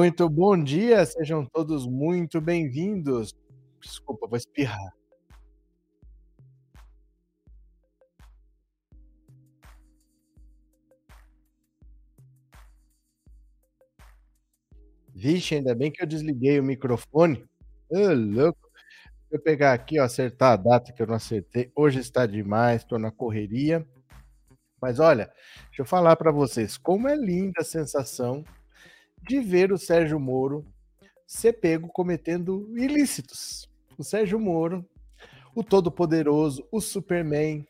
Muito bom dia, sejam todos muito bem-vindos. Desculpa, vou espirrar. Vixe, ainda bem que eu desliguei o microfone. Ô louco. Deixa eu pegar aqui, ó, acertar a data que eu não acertei. Hoje está demais, estou na correria. Mas olha, deixa eu falar para vocês, como é linda a sensação de ver o Sérgio Moro ser pego cometendo ilícitos. O Sérgio Moro, o todo-poderoso, o Superman,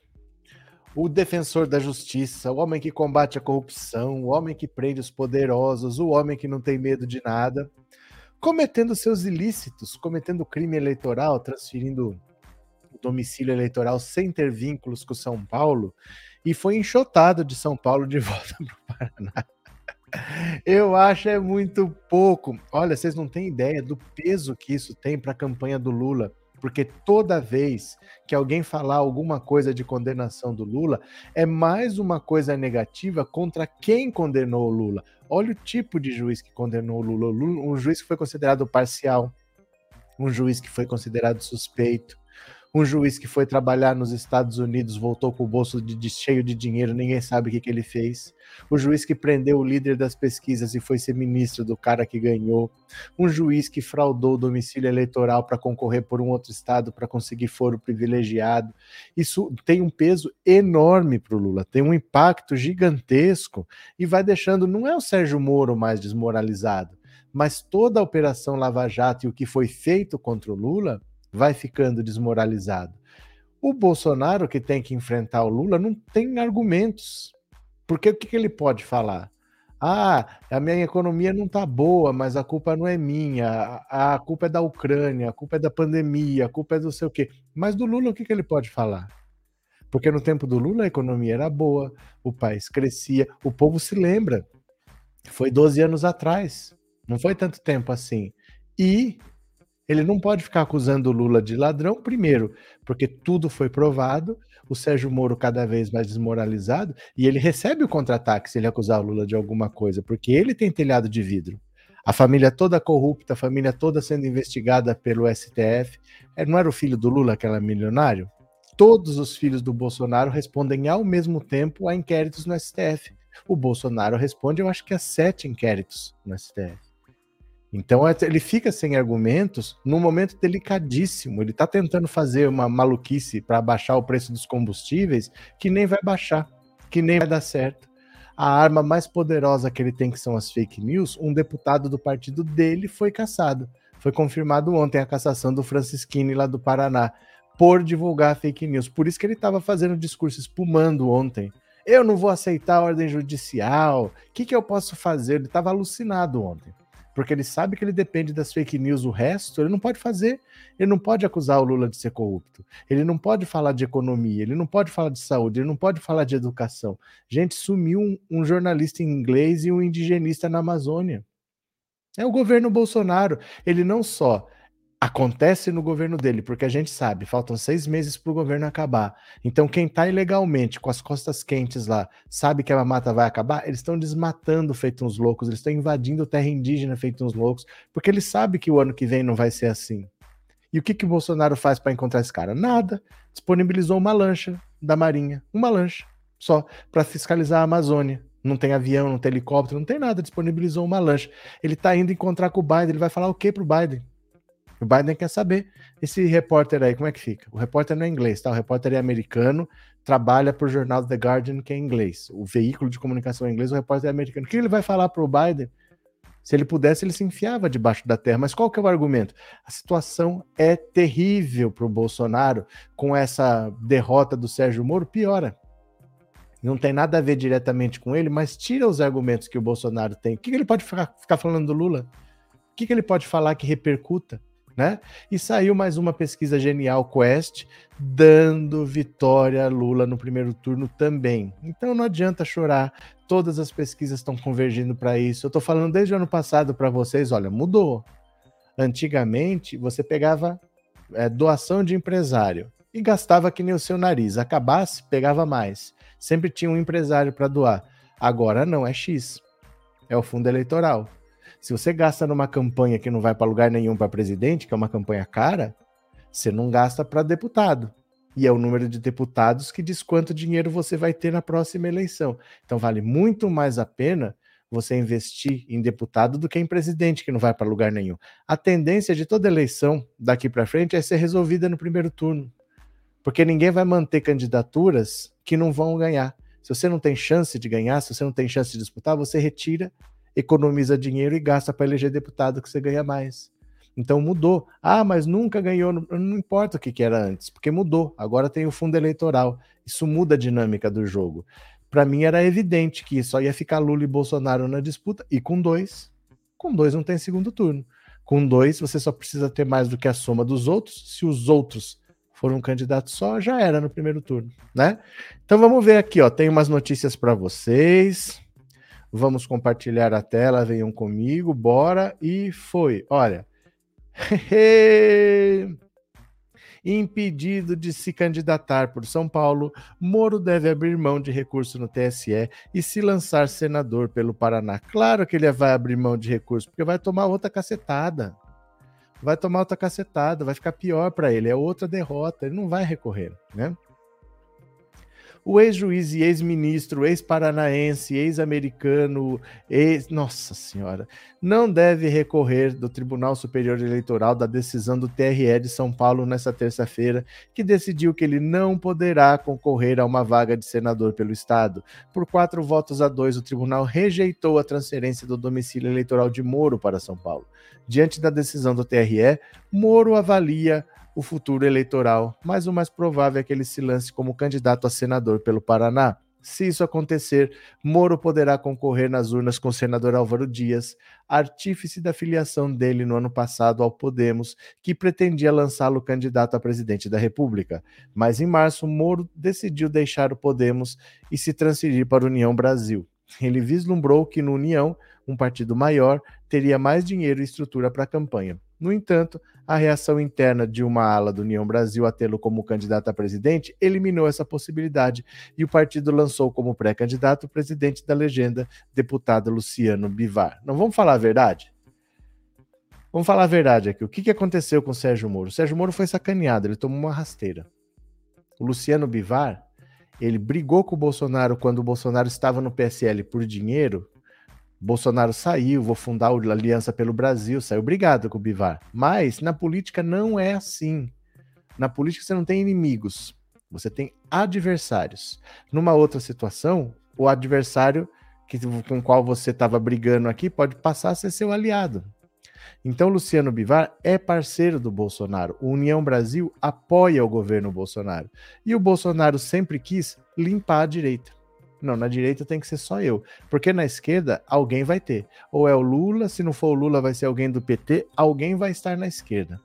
o defensor da justiça, o homem que combate a corrupção, o homem que prende os poderosos, o homem que não tem medo de nada, cometendo seus ilícitos, cometendo crime eleitoral, transferindo o domicílio eleitoral sem ter vínculos com São Paulo, e foi enxotado de São Paulo de volta para o Paraná. Eu acho é muito pouco. Olha, vocês não têm ideia do peso que isso tem para a campanha do Lula, porque toda vez que alguém falar alguma coisa de condenação do Lula, é mais uma coisa negativa contra quem condenou o Lula. Olha o tipo de juiz que condenou o Lula. Um juiz que foi considerado parcial, um juiz que foi considerado suspeito, um juiz que foi trabalhar nos Estados Unidos voltou com o bolso de, de cheio de dinheiro, ninguém sabe o que, que ele fez. O juiz que prendeu o líder das pesquisas e foi ser ministro do cara que ganhou. Um juiz que fraudou o domicílio eleitoral para concorrer por um outro estado para conseguir foro privilegiado. Isso tem um peso enorme para o Lula, tem um impacto gigantesco e vai deixando. Não é o Sérgio Moro mais desmoralizado, mas toda a Operação Lava Jato e o que foi feito contra o Lula vai ficando desmoralizado. O Bolsonaro, que tem que enfrentar o Lula, não tem argumentos. Porque o que, que ele pode falar? Ah, a minha economia não está boa, mas a culpa não é minha, a, a, culpa é da Ucrânia, a culpa é da pandemia, a culpa é do sei o quê. Mas do Lula, o que, que ele pode falar? Porque no tempo do Lula a economia era boa, o país crescia, o povo se lembra. Foi 12 anos atrás, não foi tanto tempo assim. E ele não pode ficar acusando o Lula de ladrão, primeiro, porque tudo foi provado, o Sérgio Moro cada vez mais desmoralizado, e ele recebe o contra-ataque se ele acusar o Lula de alguma coisa, porque ele tem telhado de vidro. A família toda corrupta, a família toda sendo investigada pelo STF. É, não era o filho do Lula, aquela milionário? Todos os filhos do Bolsonaro respondem ao mesmo tempo a inquéritos no STF. O Bolsonaro responde, eu acho que a sete inquéritos no STF. Então é, ele fica sem argumentos num momento delicadíssimo. Ele está tentando fazer uma maluquice para baixar o preço dos combustíveis que nem vai baixar, que nem vai dar certo. A arma mais poderosa que ele tem, que são as fake news, um deputado do partido dele foi caçado. Foi confirmado ontem a cassação do Francisquini lá do Paraná por divulgar fake news. Por isso que ele estava fazendo discurso espumando ontem. Eu não vou aceitar a ordem judicial. O que, que eu posso fazer? Ele estava alucinado ontem porque ele sabe que ele depende das fake news, o resto ele não pode fazer. Ele não pode acusar o Lula de ser corrupto. Ele não pode falar de economia, ele não pode falar de saúde, ele não pode falar de educação. Gente, sumiu um, um jornalista inglês e um indigenista na Amazônia. É o governo Bolsonaro. Ele não só acontece no governo dele, porque a gente sabe, faltam seis meses para o governo acabar. Então, quem está ilegalmente com as costas quentes lá, sabe que a mata vai acabar, eles estão desmatando feito uns loucos, eles estão invadindo terra indígena feito uns loucos, porque ele sabe que o ano que vem não vai ser assim. E o que, que o Bolsonaro faz para encontrar esse cara? Nada. Disponibilizou uma lancha da Marinha, uma lancha, só, para fiscalizar a Amazônia. Não tem avião, não tem helicóptero, não tem nada. Disponibilizou uma lancha. Ele está indo encontrar com o Biden. Ele vai falar o que para o Biden? O Biden quer saber esse repórter aí, como é que fica? O repórter não é inglês, tá? O repórter é americano, trabalha para o jornal The Guardian, que é inglês. O veículo de comunicação é inglês, o repórter é americano. O que ele vai falar para o Biden? Se ele pudesse, ele se enfiava debaixo da terra. Mas qual que é o argumento? A situação é terrível para o Bolsonaro com essa derrota do Sérgio Moro, piora. Não tem nada a ver diretamente com ele, mas tira os argumentos que o Bolsonaro tem. O que, que ele pode ficar, ficar falando do Lula? O que, que ele pode falar que repercuta? Né? E saiu mais uma pesquisa genial Quest, dando vitória a Lula no primeiro turno também. Então não adianta chorar, todas as pesquisas estão convergindo para isso. Eu estou falando desde o ano passado para vocês, olha, mudou. Antigamente você pegava é, doação de empresário e gastava que nem o seu nariz, acabasse, pegava mais. Sempre tinha um empresário para doar. Agora não, é X. É o fundo eleitoral. Se você gasta numa campanha que não vai para lugar nenhum para presidente, que é uma campanha cara, você não gasta para deputado. E é o número de deputados que diz quanto dinheiro você vai ter na próxima eleição. Então vale muito mais a pena você investir em deputado do que em presidente, que não vai para lugar nenhum. A tendência de toda eleição daqui para frente é ser resolvida no primeiro turno. Porque ninguém vai manter candidaturas que não vão ganhar. Se você não tem chance de ganhar, se você não tem chance de disputar, você retira, economiza dinheiro e gasta para eleger deputado que você ganha mais. Então mudou. Ah, mas nunca ganhou. Não importa o que, que era antes, porque mudou. Agora tem o fundo eleitoral. Isso muda a dinâmica do jogo. Para mim era evidente que só ia ficar Lula e Bolsonaro na disputa, e com dois, com dois não tem segundo turno. Com dois, você só precisa ter mais do que a soma dos outros. Se os outros foram um candidato só, já era no primeiro turno, né? Então vamos ver aqui, ó. Tem umas notícias para vocês. Vamos compartilhar a tela, venham comigo, bora e foi. Olha, Impedido de se candidatar por São Paulo, Moro deve abrir mão de recurso no TSE e se lançar senador pelo Paraná. Claro que ele vai abrir mão de recurso, porque vai tomar outra cacetada. Vai tomar outra cacetada, vai ficar pior para ele, é outra derrota, ele não vai recorrer, né? O ex-juiz e ex-ministro, ex-paranaense, ex-americano, ex. Nossa Senhora, não deve recorrer do Tribunal Superior Eleitoral da decisão do TRE de São Paulo nesta terça-feira, que decidiu que ele não poderá concorrer a uma vaga de senador pelo Estado. Por quatro votos a dois, o tribunal rejeitou a transferência do domicílio eleitoral de Moro para São Paulo. Diante da decisão do TRE, Moro avalia o futuro eleitoral, mas o mais provável é que ele se lance como candidato a senador pelo Paraná. Se isso acontecer, Moro poderá concorrer nas urnas com o senador Álvaro Dias, artífice da filiação dele no ano passado ao Podemos, que pretendia lançá-lo candidato a presidente da República. Mas em março, Moro decidiu deixar o Podemos e se transferir para a União Brasil. Ele vislumbrou que no União, um partido maior, teria mais dinheiro e estrutura para a campanha. No entanto, a reação interna de uma ala do União Brasil a tê-lo como candidato a presidente eliminou essa possibilidade e o partido lançou como pré-candidato o presidente da legenda, deputado Luciano Bivar. Não vamos falar a verdade? Vamos falar a verdade aqui. O que, aconteceu com o Sérgio Moro? O Sérgio Moro foi sacaneado, ele tomou uma rasteira. O Luciano Bivar, ele brigou com o Bolsonaro quando o Bolsonaro estava no PSL por dinheiro Bolsonaro saiu, vou fundar a Aliança pelo Brasil, saiu obrigado com o Bivar. Mas na política não é assim. Na política você não tem inimigos, você tem adversários. Numa outra situação, o adversário que, com o qual você estava brigando aqui pode passar a ser seu aliado. Então, Luciano Bivar é parceiro do Bolsonaro. O União Brasil apoia o governo Bolsonaro. E o Bolsonaro sempre quis limpar a direita. Não, na direita tem que ser só eu. Porque na esquerda, alguém vai ter. Ou é o Lula, se não for o Lula, vai ser alguém do PT, alguém vai estar na esquerda.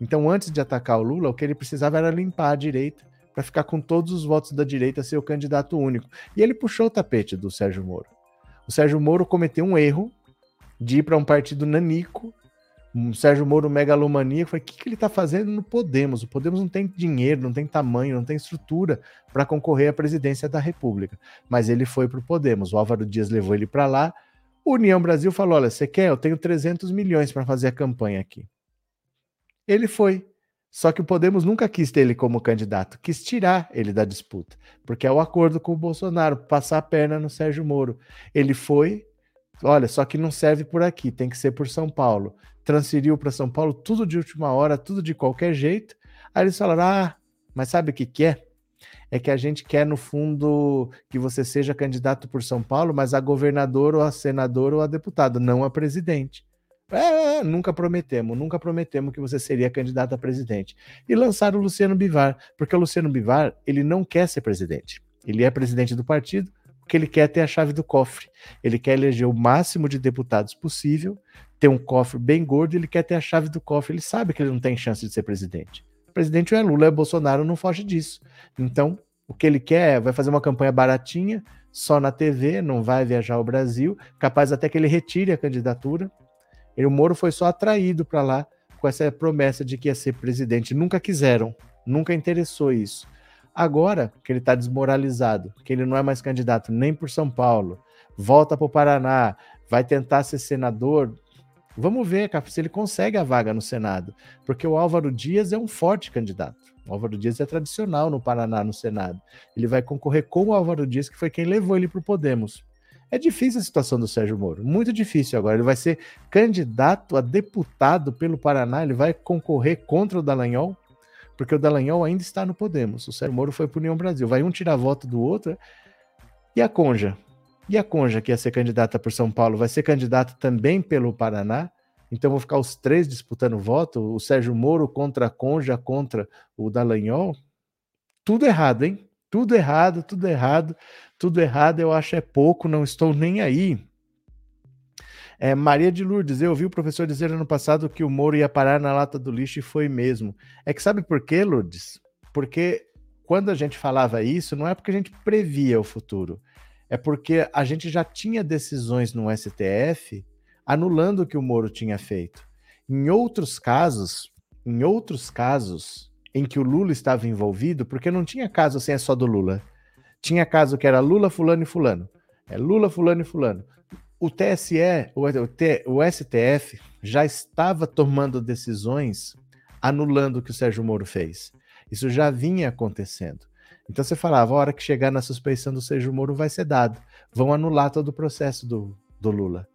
Então, antes de atacar o Lula, o que ele precisava era limpar a direita para ficar com todos os votos da direita ser o candidato único. E ele puxou o tapete do Sérgio Moro. O Sérgio Moro cometeu um erro de ir para um partido nanico Sérgio Moro megalomaníaco, falei, o que, que ele está fazendo no Podemos? O Podemos não tem dinheiro, não tem tamanho, não tem estrutura para concorrer à presidência da República. Mas ele foi para o Podemos, o Álvaro Dias levou ele para lá, o União Brasil falou, olha, você quer? Eu tenho 300 milhões para fazer a campanha aqui. Ele foi. Só que o Podemos nunca quis ter ele como candidato, quis tirar ele da disputa, porque é o acordo com o Bolsonaro, passar a perna no Sérgio Moro. Ele foi, olha, só que não serve por aqui, tem que ser por São Paulo transferiu para São Paulo, tudo de última hora, tudo de qualquer jeito. Aí eles falaram: ah, mas sabe o que, que é? É que a gente quer, no fundo, que você seja candidato por São Paulo, mas a governador ou a senador ou a deputado, não a presidente. É, nunca prometemos, nunca prometemos que você seria candidato a presidente. E lançaram o Luciano Bivar, porque o Luciano Bivar, ele não quer ser presidente. Ele é presidente do partido, porque ele quer ter a chave do cofre. Ele quer eleger o máximo de deputados possível, ter um cofre bem gordo, ele quer ter a chave do cofre. Ele sabe que ele não tem chance de ser presidente. O presidente é Lula, é Bolsonaro, não foge disso. Então, o que ele quer é vai fazer uma campanha baratinha, só na TV, não vai viajar ao Brasil, capaz até que ele retire a candidatura. Ele, o Moro foi só atraído para lá com essa promessa de que ia ser presidente. Nunca quiseram, nunca interessou isso. Agora que ele está desmoralizado, que ele não é mais candidato nem por São Paulo, volta para o Paraná, vai tentar ser senador, Vamos ver se ele consegue a vaga no Senado, porque o Álvaro Dias é um forte candidato. O Álvaro Dias é tradicional no Paraná, no Senado. Ele vai concorrer com o Álvaro Dias, que foi quem levou ele para o Podemos. É difícil a situação do Sérgio Moro, muito difícil agora. Ele vai ser candidato a deputado pelo Paraná, ele vai concorrer contra o Dallagnol, porque o Dallagnol ainda está no Podemos. O Sérgio Moro foi para União Brasil. Vai um tirar voto do outro. E a Conja? E a Conja, que ia ser candidata por São Paulo, vai ser candidata também pelo Paraná? Então vão ficar os três disputando voto, o Sérgio Moro contra a Conja, contra o Dallagnol. Tudo errado, hein? Tudo errado, tudo errado, tudo errado. Eu acho é pouco, não estou nem aí. É, Maria de Lourdes, eu ouvi o professor dizer ano passado que o Moro ia parar na lata do lixo e foi mesmo. É que sabe por quê, Lourdes? Porque quando a gente falava isso, não é porque a gente previa o futuro, é porque a gente já tinha decisões no STF anulando o que o Moro tinha feito. Em outros casos, em outros casos em que o Lula estava envolvido, porque não tinha caso assim é só do Lula. Tinha caso que era Lula, fulano e fulano. É Lula, fulano e fulano. O TSE, o, STF já estava tomando decisões anulando o que o Sérgio Moro fez. Isso já vinha acontecendo. Então você falava, a hora que chegar na suspeição do Sérgio Moro vai ser dado. Vão anular todo o processo do, do Lula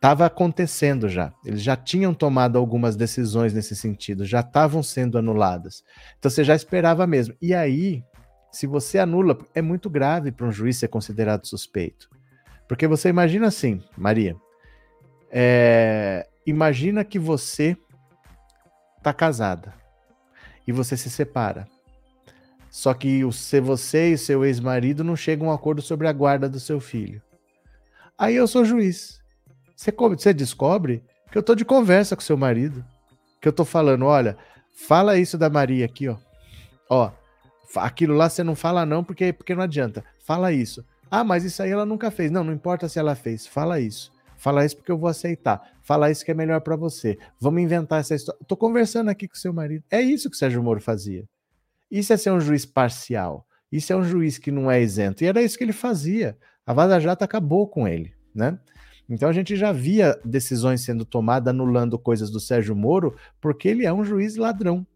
estava acontecendo já. Eles já tinham tomado algumas decisões nesse sentido, já estavam sendo anuladas. Então você já esperava mesmo. E aí, se você anula, é muito grave para um juiz ser considerado suspeito. Porque você imagina assim, Maria, é, imagina que você está casada e você se separa. Só que o, se você e seu ex-marido não chegam a um acordo sobre a guarda do seu filho. Aí eu sou juiz. Você, você descobre que eu tô de conversa com seu marido. Que eu tô falando, olha, fala isso da Maria aqui, ó. Ó, aquilo lá você não fala não, porque, porque não adianta. Fala isso. Ah, mas isso aí ela nunca fez. Não, não importa se ela fez. Fala isso. Fala isso porque eu vou aceitar. Fala isso que é melhor para você. Vamos inventar essa história. Tô conversando aqui com seu marido. É isso que o Sérgio Moro fazia. Isso é ser um juiz parcial. Isso é um juiz que não é isento. E era isso que ele fazia. A Vaza Jato acabou com ele, né? Então a gente já via decisões sendo tomadas anulando coisas do Sérgio Moro, porque ele é um juiz ladrão.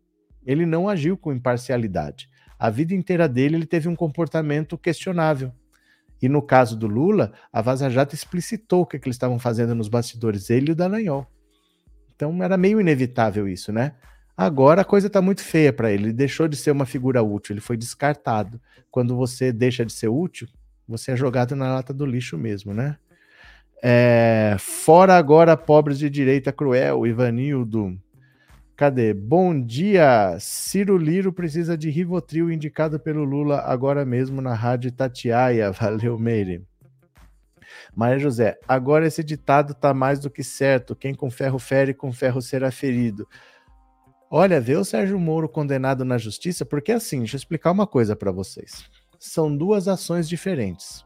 Ele não agiu com imparcialidade. A vida inteira dele ele teve um comportamento questionável. E no caso do Lula, a Vaza Jato explicitou o que, é que eles estavam fazendo nos bastidores, ele e o Dallagnol. Então era meio inevitável isso, né? Agora a coisa está muito feia para ele. Ele deixou de ser uma figura útil, ele foi descartado. Quando você deixa de ser útil, você é jogado na lata do lixo mesmo, né? É, fora agora pobres de direita cruel, Ivanildo. Cadê? Bom dia! Ciro Liro precisa de Rivotril indicado pelo Lula agora mesmo na rádio Tatiaia. Valeu, Meire. Maria José, agora esse ditado tá mais do que certo. Quem com ferro fere, com ferro será ferido. Olha, vê o Sérgio Moro condenado na justiça, porque assim, deixa eu explicar uma coisa para vocês. São duas ações diferentes.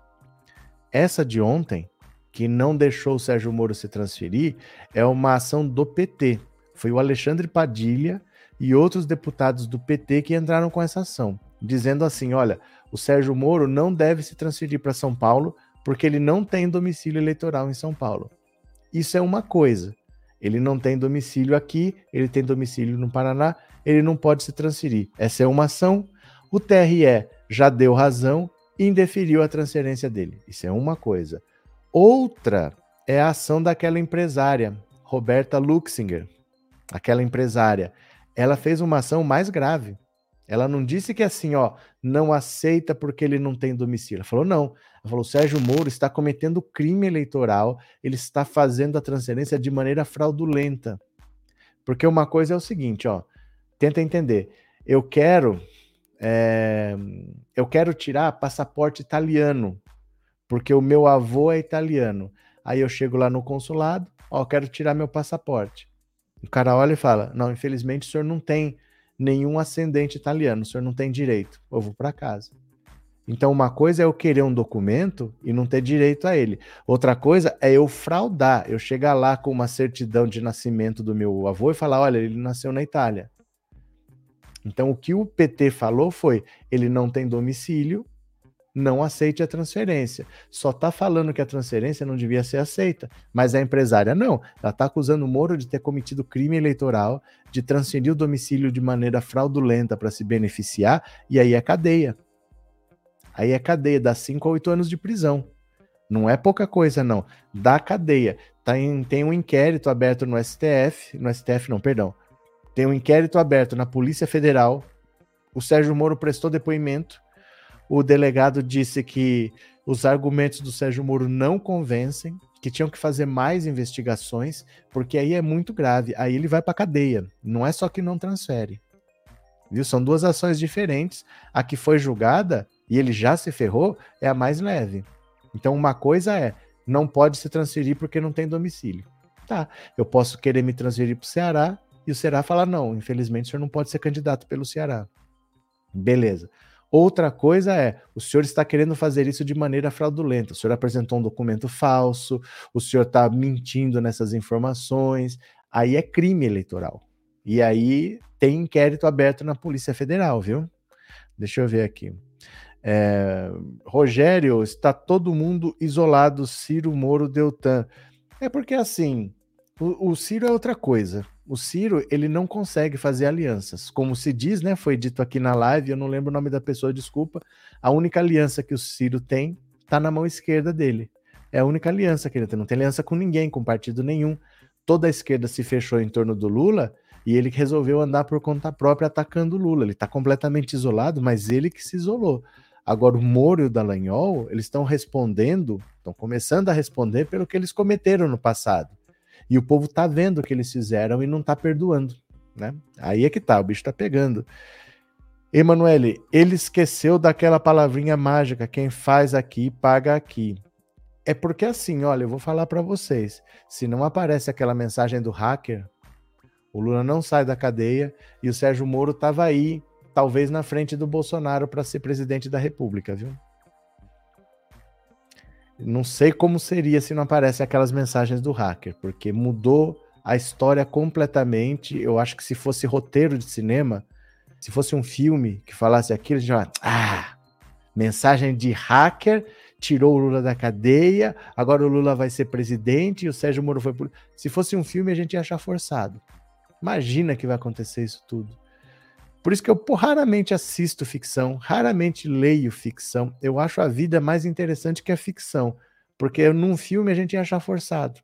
Essa de ontem que não deixou o Sérgio Moro se transferir é uma ação do PT. Foi o Alexandre Padilha e outros deputados do PT que entraram com essa ação, dizendo assim: olha, o Sérgio Moro não deve se transferir para São Paulo porque ele não tem domicílio eleitoral em São Paulo. Isso é uma coisa. Ele não tem domicílio aqui, ele tem domicílio no Paraná, ele não pode se transferir. Essa é uma ação. O TRE já deu razão e indeferiu a transferência dele. Isso é uma coisa. Outra é a ação daquela empresária, Roberta Luxinger, aquela empresária. Ela fez uma ação mais grave. Ela não disse que assim, ó, não aceita porque ele não tem domicílio. Ela falou não. Ela falou: Sérgio Moro está cometendo crime eleitoral, ele está fazendo a transferência de maneira fraudulenta. Porque uma coisa é o seguinte, ó, tenta entender. Eu quero, é, eu quero tirar passaporte italiano porque o meu avô é italiano. Aí eu chego lá no consulado, ó, quero tirar meu passaporte. O cara olha e fala: Não, infelizmente o senhor não tem nenhum ascendente italiano, o senhor não tem direito. Eu vou para casa. Então, uma coisa é eu querer um documento e não ter direito a ele. Outra coisa é eu fraudar, eu chegar lá com uma certidão de nascimento do meu avô e falar: olha, ele nasceu na Itália. Então, o que o PT falou foi: ele não tem domicílio, não aceite a transferência. Só está falando que a transferência não devia ser aceita, mas a empresária não. Ela está acusando o Moro de ter cometido crime eleitoral, de transferir o domicílio de maneira fraudulenta para se beneficiar, e aí é cadeia. Aí é cadeia, dá 5 a 8 anos de prisão. Não é pouca coisa, não. Dá cadeia. Tá em, tem um inquérito aberto no STF, no STF não, perdão. Tem um inquérito aberto na Polícia Federal. O Sérgio Moro prestou depoimento o delegado disse que os argumentos do Sérgio Moro não convencem, que tinham que fazer mais investigações, porque aí é muito grave. Aí ele vai para cadeia. Não é só que não transfere. Viu? São duas ações diferentes. A que foi julgada e ele já se ferrou é a mais leve. Então, uma coisa é não pode se transferir porque não tem domicílio. Tá, eu posso querer me transferir para o Ceará e o Ceará falar: não, infelizmente o senhor não pode ser candidato pelo Ceará. Beleza. Outra coisa é, o senhor está querendo fazer isso de maneira fraudulenta. O senhor apresentou um documento falso, o senhor está mentindo nessas informações. Aí é crime eleitoral. E aí tem inquérito aberto na Polícia Federal, viu? Deixa eu ver aqui. É, Rogério, está todo mundo isolado, Ciro Moro Deltan. É porque assim, o, o Ciro é outra coisa o Ciro ele não consegue fazer alianças. Como se diz, né? Foi dito aqui na live, eu não lembro o nome da pessoa, desculpa. A única aliança que o Ciro tem está na mão esquerda dele. É a única aliança que ele tem. Não tem aliança com ninguém, com partido nenhum. Toda a esquerda se fechou em torno do Lula e ele resolveu andar por conta própria atacando o Lula. Ele está completamente isolado, mas ele que se isolou. Agora, o Moro e o Dallagnol, eles estão respondendo, estão começando a responder pelo que eles cometeram no passado. E o povo tá vendo o que eles fizeram e não tá perdoando, né? Aí é que tá, o bicho tá pegando. Emanuele, ele esqueceu daquela palavrinha mágica, quem faz aqui, paga aqui. É porque assim, olha, eu vou falar para vocês, se não aparece aquela mensagem do hacker, o Lula não sai da cadeia e o Sérgio Moro tava aí, talvez na frente do Bolsonaro para ser presidente da República, viu? Não sei como seria se não aparecem aquelas mensagens do hacker, porque mudou a história completamente. Eu acho que se fosse roteiro de cinema, se fosse um filme que falasse aquilo, já ah, mensagem de hacker tirou o Lula da cadeia, agora o Lula vai ser presidente e o Sérgio Moro foi. Se fosse um filme, a gente ia achar forçado. Imagina que vai acontecer isso tudo. Por isso que eu raramente assisto ficção, raramente leio ficção. Eu acho a vida mais interessante que a ficção, porque num filme a gente ia achar forçado.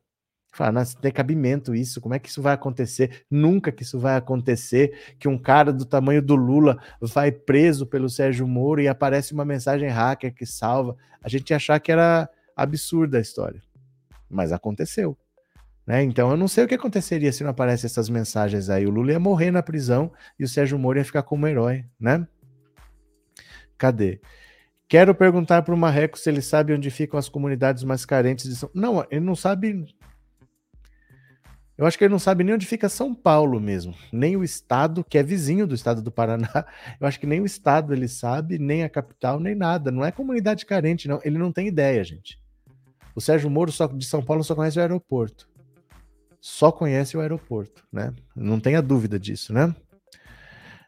Fala, tem cabimento isso, como é que isso vai acontecer? Nunca que isso vai acontecer, que um cara do tamanho do Lula vai preso pelo Sérgio Moro e aparece uma mensagem hacker que salva. A gente ia achar que era absurda a história. Mas aconteceu. Né? Então eu não sei o que aconteceria se não aparecem essas mensagens aí. O Lula ia morrer na prisão e o Sérgio Moro ia ficar como herói, né? Cadê? Quero perguntar para o Marreco se ele sabe onde ficam as comunidades mais carentes de São Não, ele não sabe. Eu acho que ele não sabe nem onde fica São Paulo mesmo, nem o estado, que é vizinho do estado do Paraná. Eu acho que nem o estado ele sabe, nem a capital, nem nada. Não é comunidade carente, não. Ele não tem ideia, gente. O Sérgio Moro só, de São Paulo só conhece o aeroporto só conhece o aeroporto, né? Não tenha dúvida disso, né?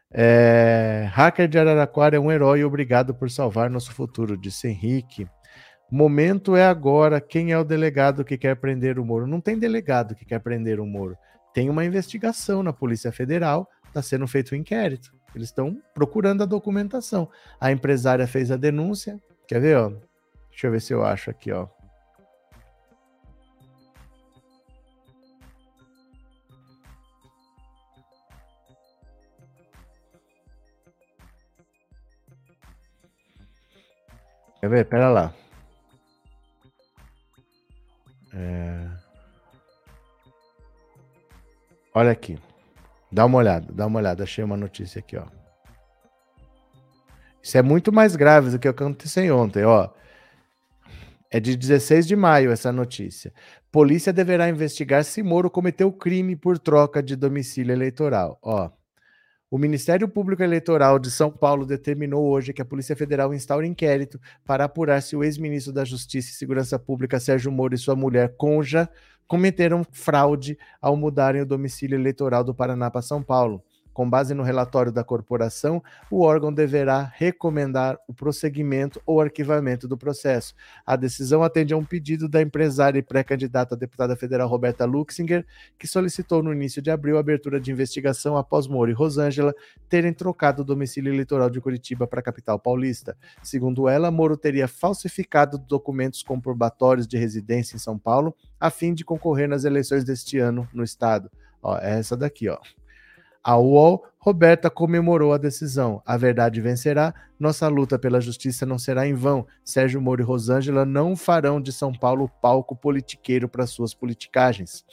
É, hacker de Araraquara é um herói obrigado por salvar nosso futuro, disse Henrique. Momento é agora. Quem é o delegado que quer prender o Moro? Não tem delegado que quer prender o Moro. Tem uma investigação na Polícia Federal, está sendo feito um inquérito. Eles estão procurando a documentação. A empresária fez a denúncia. Quer ver, ó? Deixa eu ver se eu acho aqui, ó. Quer ver? Pera lá. É... Olha aqui. Dá uma olhada, dá uma olhada. Achei uma notícia aqui, ó. Isso é muito mais grave do que aconteceu ontem, ó. É de 16 de maio essa notícia. Polícia deverá investigar se Moro cometeu crime por troca de domicílio eleitoral. Ó, o Ministério Público Eleitoral de São Paulo determinou hoje que a Polícia Federal instaure inquérito para apurar se o ex-ministro da Justiça e Segurança Pública, Sérgio Moro, e sua mulher, Conja, cometeram fraude ao mudarem o domicílio eleitoral do Paraná para São Paulo, Com base no relatório da corporação, o órgão deverá recomendar o prosseguimento ou arquivamento do processo. A decisão atende a um pedido da empresária e pré-candidata a deputada federal Roberta Luxinger, que solicitou no início de abril a abertura de investigação após Moro e Rosângela terem trocado o domicílio eleitoral de Curitiba para a capital paulista. Segundo ela, Moro teria falsificado documentos comprobatórios de residência em São Paulo a fim de concorrer nas eleições deste ano no estado. Ó, é essa daqui, ó. A UOL, Roberta comemorou a decisão. A verdade vencerá. Nossa luta pela justiça não será em vão. Sérgio Moro e Rosângela não farão de São Paulo palco politiqueiro para suas politicagens.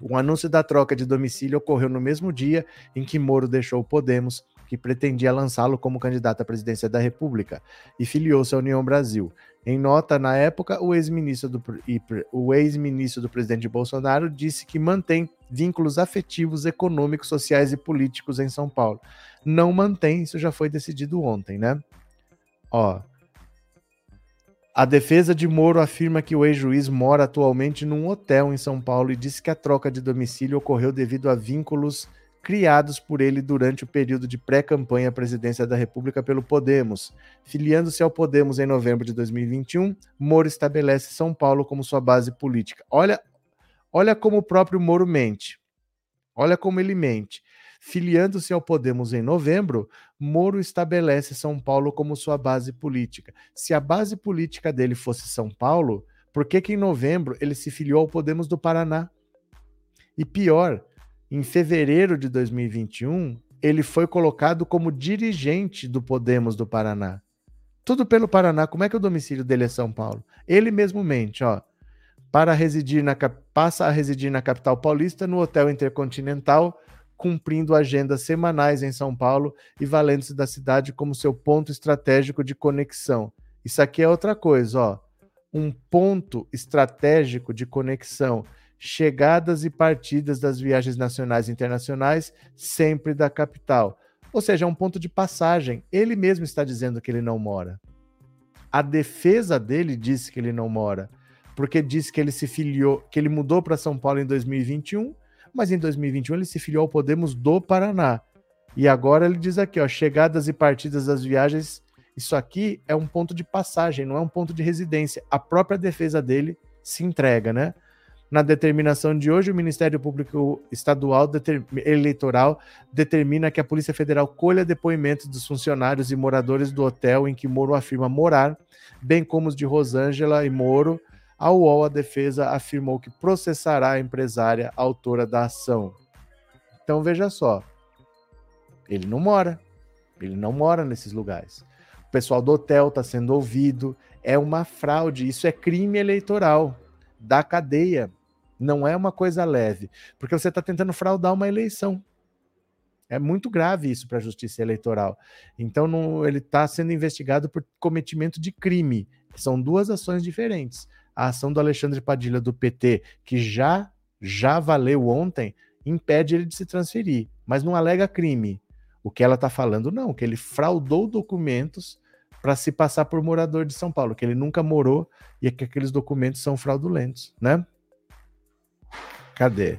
O anúncio da troca de domicílio ocorreu no mesmo dia em que Moro deixou o Podemos, que pretendia lançá-lo como candidato à presidência da República, e filiou-se à União Brasil. Em nota, na época, o ex-ministro do, ex-ministro do presidente Bolsonaro disse que mantém vínculos afetivos, econômicos, sociais e políticos em São Paulo. Não mantém, isso já foi decidido ontem, né? Ó. A defesa de Moro afirma que o ex-juiz mora atualmente num hotel em São Paulo e disse que a troca de domicílio ocorreu devido a vínculos criados por ele durante o período de pré-campanha à presidência da República pelo Podemos. Filiando-se ao Podemos em novembro de 2021, Moro estabelece São Paulo como sua base política. Olha, olha como o próprio Moro mente. Olha como ele mente. Filiando-se ao Podemos em novembro, Moro estabelece São Paulo como sua base política. Se a base política dele fosse São Paulo, por que, que em novembro ele se filiou ao Podemos do Paraná? E pior, em fevereiro de 2021, ele foi colocado como dirigente do Podemos do Paraná. Tudo pelo Paraná. Como é que o domicílio dele é São Paulo? Ele mesmo mente, ó. Para residir na passa a residir na capital paulista no Hotel Intercontinental, cumprindo agendas semanais em São Paulo e valendo-se da cidade como seu ponto estratégico de conexão. Isso aqui é outra coisa, ó. Um ponto estratégico de conexão chegadas e partidas das viagens nacionais e internacionais, sempre da capital. Ou seja, é um ponto de passagem. Ele mesmo está dizendo que ele não mora. A defesa dele disse que ele não mora, porque disse que ele se filiou, que ele mudou para São Paulo em 2021, mas em 2021 ele se filiou ao Podemos do Paraná. E agora ele diz aqui, ó, chegadas e partidas das viagens, isso aqui é um ponto de passagem, não é um ponto de residência. A própria defesa dele se entrega, né? Na determinação de hoje, o Ministério Público Estadual. Eleitoral determina que a Polícia Federal colha depoimentos dos funcionários e moradores do hotel em que Moro afirma morar, bem como os de Rosângela e Moro. A UOL, a defesa, afirmou que processará a empresária autora da ação. Então veja só, ele não mora, ele não mora nesses lugares. O pessoal do hotel está sendo ouvido, é uma fraude, isso é crime eleitoral da cadeia. Não é uma coisa leve, porque você está tentando fraudar uma eleição. É muito grave isso para a justiça eleitoral. Então, não, ele está sendo investigado por cometimento de crime. São duas ações diferentes. A ação do Alexandre Padilha do PT, que já já valeu ontem, impede ele de se transferir, mas não alega crime. O que ela está falando, não, que ele fraudou documentos para se passar por morador de São Paulo, que ele nunca morou e que aqueles documentos são fraudulentos, né? Cadê?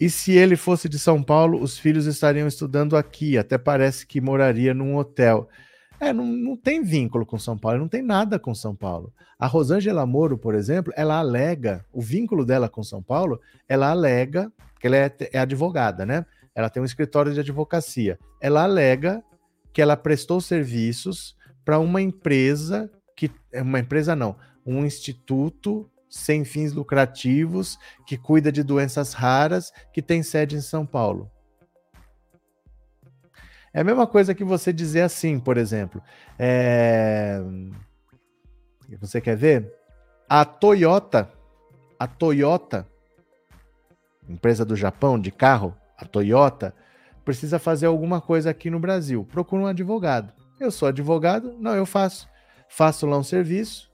E se ele fosse de São Paulo, os filhos estariam estudando aqui, até parece que moraria num hotel. É, não, não tem vínculo com São Paulo, não tem nada com São Paulo. A Rosângela Moro, por exemplo, ela alega, o vínculo dela com São Paulo, ela alega, que ela é, é advogada, né? Ela tem um escritório de advocacia. Ela alega que ela prestou serviços para uma empresa que. Uma empresa não, um instituto sem fins lucrativos, que cuida de doenças raras, que tem sede em São Paulo. É a mesma coisa que você dizer assim, por exemplo. É... Você quer ver? A Toyota, a Toyota, empresa do Japão de carro, a Toyota, precisa fazer alguma coisa aqui no Brasil. Procura um advogado. Eu sou advogado? Não, eu faço. Faço lá um serviço,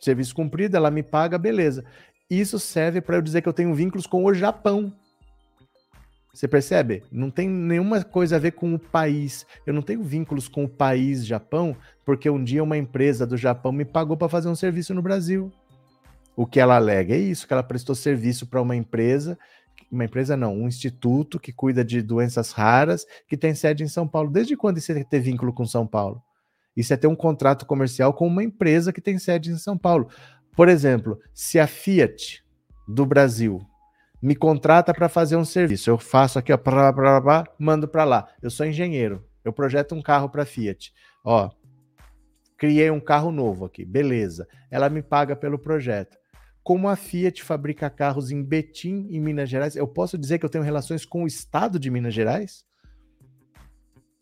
serviço cumprido, ela me paga, beleza. Isso serve para eu dizer que eu tenho vínculos com o Japão. Você percebe? Não tem nenhuma coisa a ver com o país. Eu não tenho vínculos com o país Japão, porque um dia uma empresa do Japão me pagou para fazer um serviço no Brasil. O que ela alega é isso, que ela prestou serviço para uma empresa uma empresa não, um instituto que cuida de doenças raras, que tem sede em São Paulo. Desde quando isso é ter vínculo com São Paulo? Isso é ter um contrato comercial com uma empresa que tem sede em São Paulo. Por exemplo, se a Fiat do Brasil me contrata para fazer um serviço, eu faço aqui, ó, pra, pra, pra, mando para lá. Eu sou engenheiro, eu projeto um carro para Fiat. Ó, criei um carro novo aqui, beleza. Ela me paga pelo projeto. Como a Fiat fabrica carros em Betim, em Minas Gerais, eu posso dizer que eu tenho relações com o estado de Minas Gerais?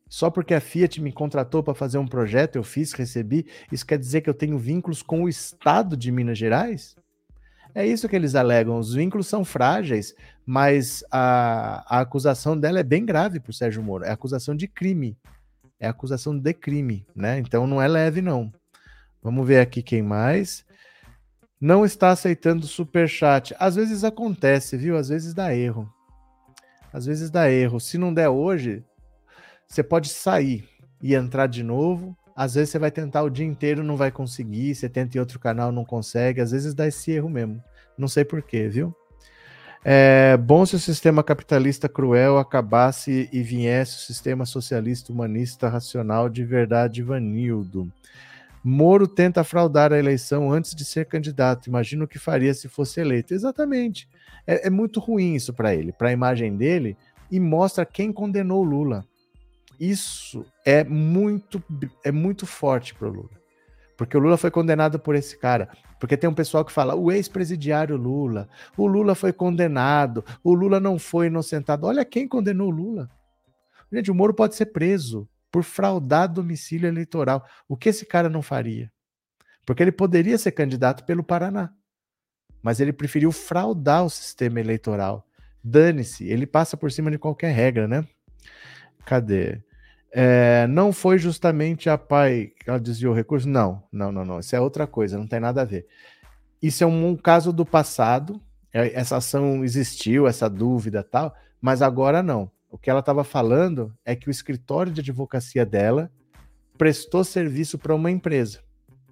Só porque a Fiat me contratou para fazer um projeto, eu fiz, recebi, isso quer dizer que eu tenho vínculos com o estado de Minas Gerais? É isso que eles alegam. Os vínculos são frágeis, mas a, a acusação dela é bem grave para o Sérgio Moro. É acusação de crime. É acusação de crime, né? Então não é leve, não. Vamos ver aqui quem mais. Não está aceitando super chat. Às vezes acontece, viu? Às vezes dá erro. Às vezes dá erro. Se não der hoje, você pode sair e entrar de novo. Às vezes você vai tentar o dia inteiro, não vai conseguir. Você tenta em outro canal, não consegue. Às vezes dá esse erro mesmo. Não sei porquê, viu? É bom se o sistema capitalista cruel acabasse e viesse o sistema socialista humanista racional de verdade, Vanildo. Moro tenta fraudar a eleição antes de ser candidato. Imagina o que faria se fosse eleito. Exatamente. É, é muito ruim isso para ele, para a imagem dele, e mostra quem condenou Lula. Isso é muito, é muito forte para o Lula. Porque o Lula foi condenado por esse cara. Porque tem um pessoal que fala, o ex-presidiário Lula, o Lula foi condenado, o Lula não foi inocentado. Olha quem condenou o Lula. Gente, o Moro pode ser preso por fraudar domicílio eleitoral. O que esse cara não faria? Porque ele poderia ser candidato pelo Paraná, mas ele preferiu fraudar o sistema eleitoral. Dane-se, ele passa por cima de qualquer regra, né? Cadê? É, não foi justamente a PAI que ela desviou o recurso? Não, não, não, não. Isso é outra coisa, não tem nada a ver. Isso é um, um caso do passado. É, essa ação existiu, essa dúvida tal, mas agora não. O que ela estava falando é que o escritório de advocacia dela prestou serviço para uma empresa.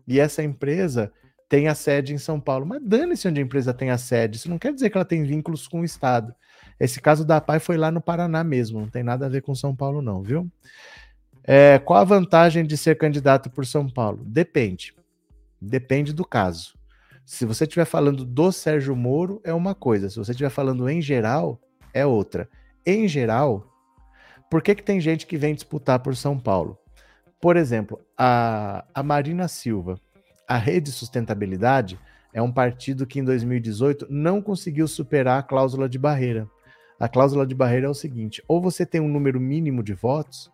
E essa empresa tem a sede em São Paulo. Mas dane-se onde a empresa tem a sede. Isso não quer dizer que ela tem vínculos com o Estado. Esse caso da PAI foi lá no Paraná mesmo. Não tem nada a ver com São Paulo, não, viu? É, qual a vantagem de ser candidato por São Paulo? Depende. Depende do caso. Se você estiver falando do Sérgio Moro, é uma coisa. Se você estiver falando em geral, é outra em geral, por que, que tem gente que vem disputar por São Paulo? Por exemplo, a, a Marina Silva, a Rede Sustentabilidade, é um partido que em 2018 não conseguiu superar a cláusula de barreira. A cláusula de barreira é o seguinte: ou você tem um número mínimo de votos,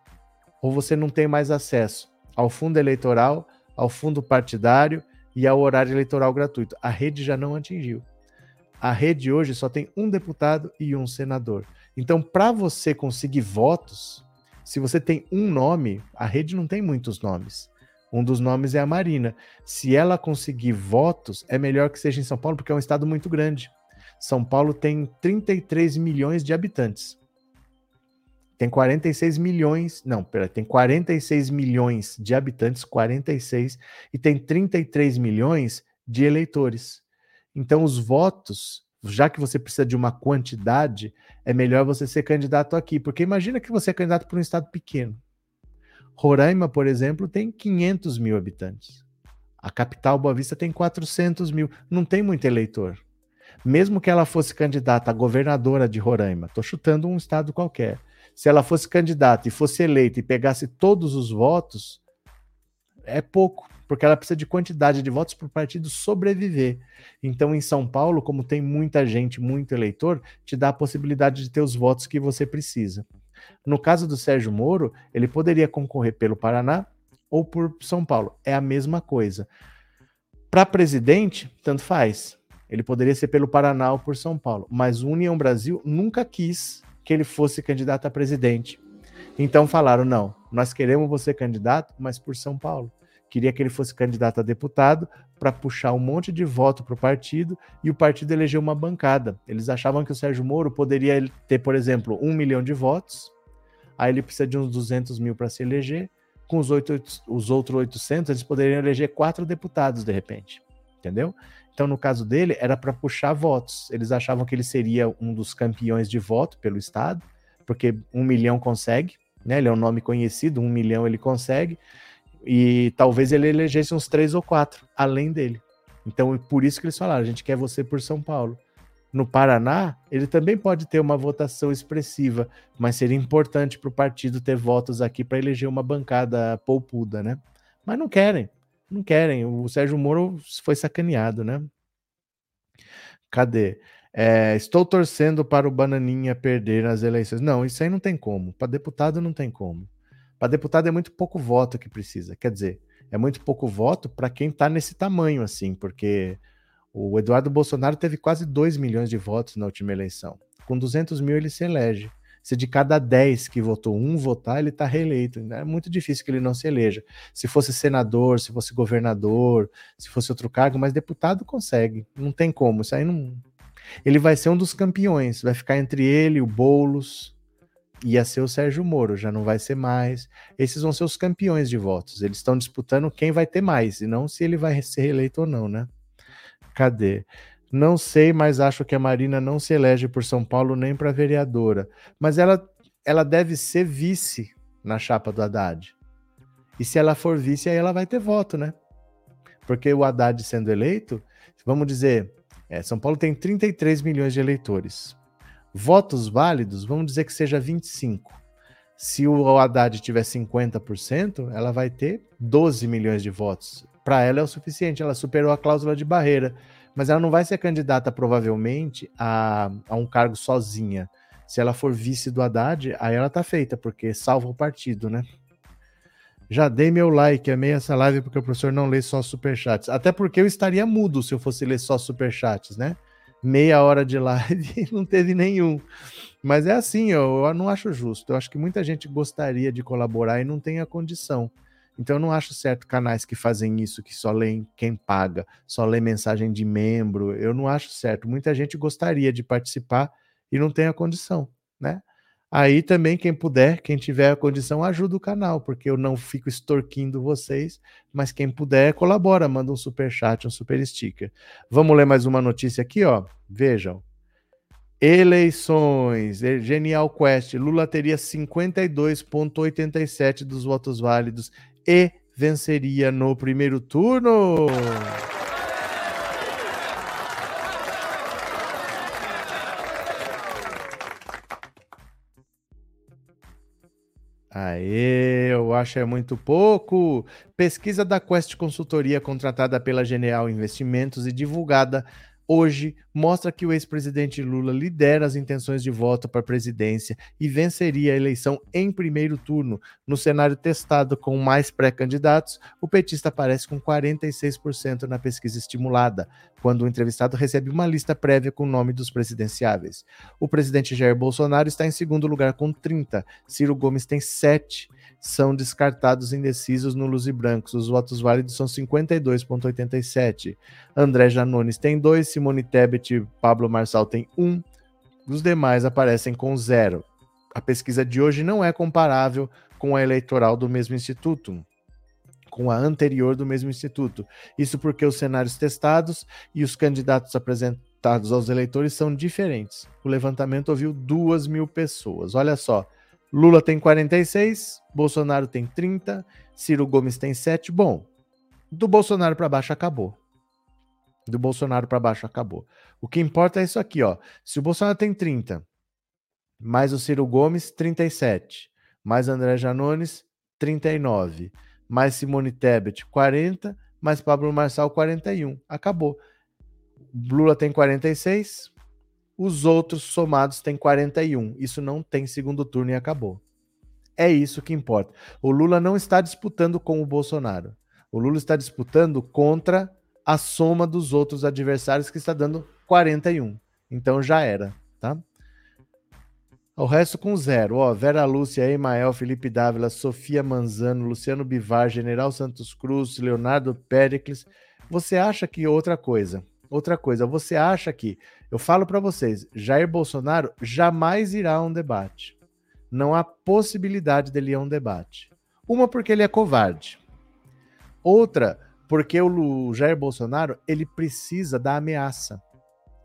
ou você não tem mais acesso ao fundo eleitoral, ao fundo partidário e ao horário eleitoral gratuito. A rede já não atingiu. A rede hoje só tem um deputado e um senador. Então, para você conseguir votos, se você tem um nome, a rede não tem muitos nomes. Um dos nomes é a Marina. Se ela conseguir votos, é melhor que seja em São Paulo, porque é um estado muito grande. São Paulo tem 33 milhões de habitantes. Tem 46 milhões, não, pera, tem 46 milhões de habitantes, 46, e tem 33 milhões de eleitores. Então, os votos já que você precisa de uma quantidade, é melhor você ser candidato aqui. Porque imagina que você é candidato para um estado pequeno. Roraima, por exemplo, tem 500 mil habitantes. A capital Boa Vista tem 400 mil. Não tem muito eleitor. Mesmo que ela fosse candidata a governadora de Roraima, estou chutando um estado qualquer. Se ela fosse candidata e fosse eleita e pegasse todos os votos, é pouco porque ela precisa de quantidade de votos para o partido sobreviver. Então, em São Paulo, como tem muita gente, muito eleitor, te dá a possibilidade de ter os votos que você precisa. No caso do Sérgio Moro, ele poderia concorrer pelo Paraná ou por São Paulo. É a mesma coisa. Para presidente, tanto faz. Ele poderia ser pelo Paraná ou por São Paulo. Mas o União Brasil nunca quis que ele fosse candidato a presidente. Então falaram: não, nós queremos você candidato, mas por São Paulo queria que ele fosse candidato a deputado para puxar um monte de voto para o partido e o partido elegeu uma bancada. Eles achavam que o Sérgio Moro poderia ter, por exemplo, um milhão de votos, aí ele precisa de uns 200 mil para se eleger, com os, 8, os outros 800 eles poderiam eleger quatro deputados de repente, entendeu? Então, no caso dele, era para puxar votos. Eles achavam que ele seria um dos campeões de voto pelo Estado, porque um milhão consegue, né? Ele é um nome conhecido, um milhão ele consegue, e talvez ele elegesse uns três ou quatro além dele. Então, por isso que eles falaram: a gente quer você por São Paulo. No Paraná, ele também pode ter uma votação expressiva, mas seria importante para o partido ter votos aqui para eleger uma bancada poupuda, né? Mas não querem, não querem. O Sérgio Moro foi sacaneado, né? Cadê? É, estou torcendo para o Bananinha perder nas eleições. Não, isso aí não tem como. Para deputado não tem como. Para deputado é muito pouco voto que precisa. Quer dizer, é muito pouco voto para quem está nesse tamanho, assim, porque o Eduardo Bolsonaro teve quase 2 milhões de votos na última eleição. Com 200 mil ele se elege. Se de cada 10 que votou um votar, ele está reeleito. É muito difícil que ele não se eleja. Se fosse senador, se fosse governador, se fosse outro cargo, mas deputado consegue. Não tem como. Isso aí não. Ele vai ser um dos campeões. Vai ficar entre ele, o Boulos, ia ser o Sérgio Moro, já não vai ser mais. Esses vão ser os campeões de votos. Eles estão disputando quem vai ter mais, e não se ele vai ser reeleito ou não, né? Cadê? Não sei, mas acho que a Marina não se elege por São Paulo nem para vereadora. Mas ela, ela deve ser vice na chapa do Haddad. E se ela for vice, aí ela vai ter voto, né? Porque o Haddad sendo eleito, vamos dizer, é, São Paulo tem 33 milhões de eleitores. Votos válidos, vamos dizer que seja 25. Se o Haddad tiver 50%, ela vai ter 12 milhões de votos para ela é o suficiente, ela superou a cláusula de barreira. Mas ela não vai ser candidata, provavelmente, a, a um cargo sozinha. Se ela for vice do Haddad, aí ela tá feita, porque salva o partido, né? Já dei meu like, amei essa live porque o professor não lê só superchats. Até porque eu estaria mudo se eu fosse ler só superchats, né? Meia hora de live não teve nenhum. Mas é assim, eu, eu não acho justo. Eu acho que muita gente gostaria de colaborar e não tem a condição. Então eu não acho certo canais que fazem isso, que só leem quem paga, só lê mensagem de membro. Eu não acho certo. Muita gente gostaria de participar e não tem a condição, né? Aí também, quem puder, quem tiver a condição, ajuda o canal, porque eu não fico extorquindo vocês, mas quem puder, colabora, manda um super chat, um super sticker. Vamos ler mais uma notícia aqui, ó. Vejam. Eleições. Genial Quest. Lula teria 52,87 dos votos válidos e venceria no primeiro turno. Aê, eu acho é muito pouco. Pesquisa da Quest Consultoria, contratada pela Genial Investimentos e divulgada hoje mostra que o ex-presidente Lula lidera as intenções de voto para a presidência e venceria a eleição em primeiro turno. No cenário testado com mais pré-candidatos, o petista aparece com 46% na pesquisa estimulada, quando o entrevistado recebe uma lista prévia com o nome dos presidenciáveis. O presidente Jair Bolsonaro está em segundo lugar com 30, Ciro Gomes tem 7 são descartados indecisos nulos e brancos. Os votos válidos são 52,87. André Janones tem 2, Simone Tebet e Pablo Marçal tem 1. Um. Os demais aparecem com zero. A pesquisa de hoje não é comparável com a eleitoral do mesmo instituto, com a anterior do mesmo instituto. Isso porque os cenários testados e os candidatos apresentados aos eleitores são diferentes. O levantamento ouviu duas mil pessoas. Olha só, Lula tem 46, Bolsonaro tem 30, Ciro Gomes tem 7. Bom, do Bolsonaro para baixo acabou. Do Bolsonaro para baixo acabou. O que importa é isso aqui, ó. Se o Bolsonaro tem 30, mais o Ciro Gomes 37, mais André Janones 39, mais Simone Tebet 40, mais Pablo Marçal 41. Acabou. Lula tem 46, os outros somados têm 41. Isso não tem segundo turno e acabou. É isso que importa. O Lula não está disputando com o Bolsonaro. O Lula está disputando contra a soma dos outros adversários que está dando 41. Então já era, tá? O resto com zero. Ó, Vera Lúcia, Emael, Felipe Dávila, Sofia Manzano, Luciano Bivar, General Santos Cruz, Leonardo Pericles. Você acha que outra coisa? Outra coisa, você acha que eu falo para vocês, Jair Bolsonaro jamais irá a um debate. Não há possibilidade dele ir a um debate. Uma porque ele é covarde. Outra Porque o Jair Bolsonaro, ele precisa da ameaça.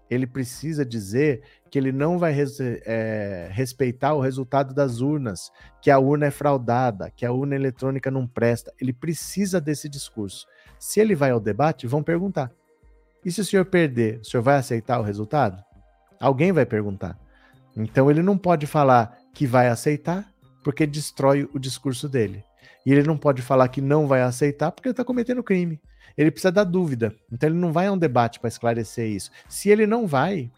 Ele precisa dizer que ele não vai res, é, respeitar o resultado das urnas, que a urna é fraudada, que a urna eletrônica não presta. Ele precisa desse discurso. Se ele vai ao debate, vão perguntar. E se o senhor perder, o senhor vai aceitar o resultado? Alguém vai perguntar. Então ele não pode falar que vai aceitar, porque destrói o discurso dele. E ele não pode falar que não vai aceitar, porque ele está cometendo crime. Ele precisa da dúvida. Então ele não vai a um debate para esclarecer isso. Se ele não vai,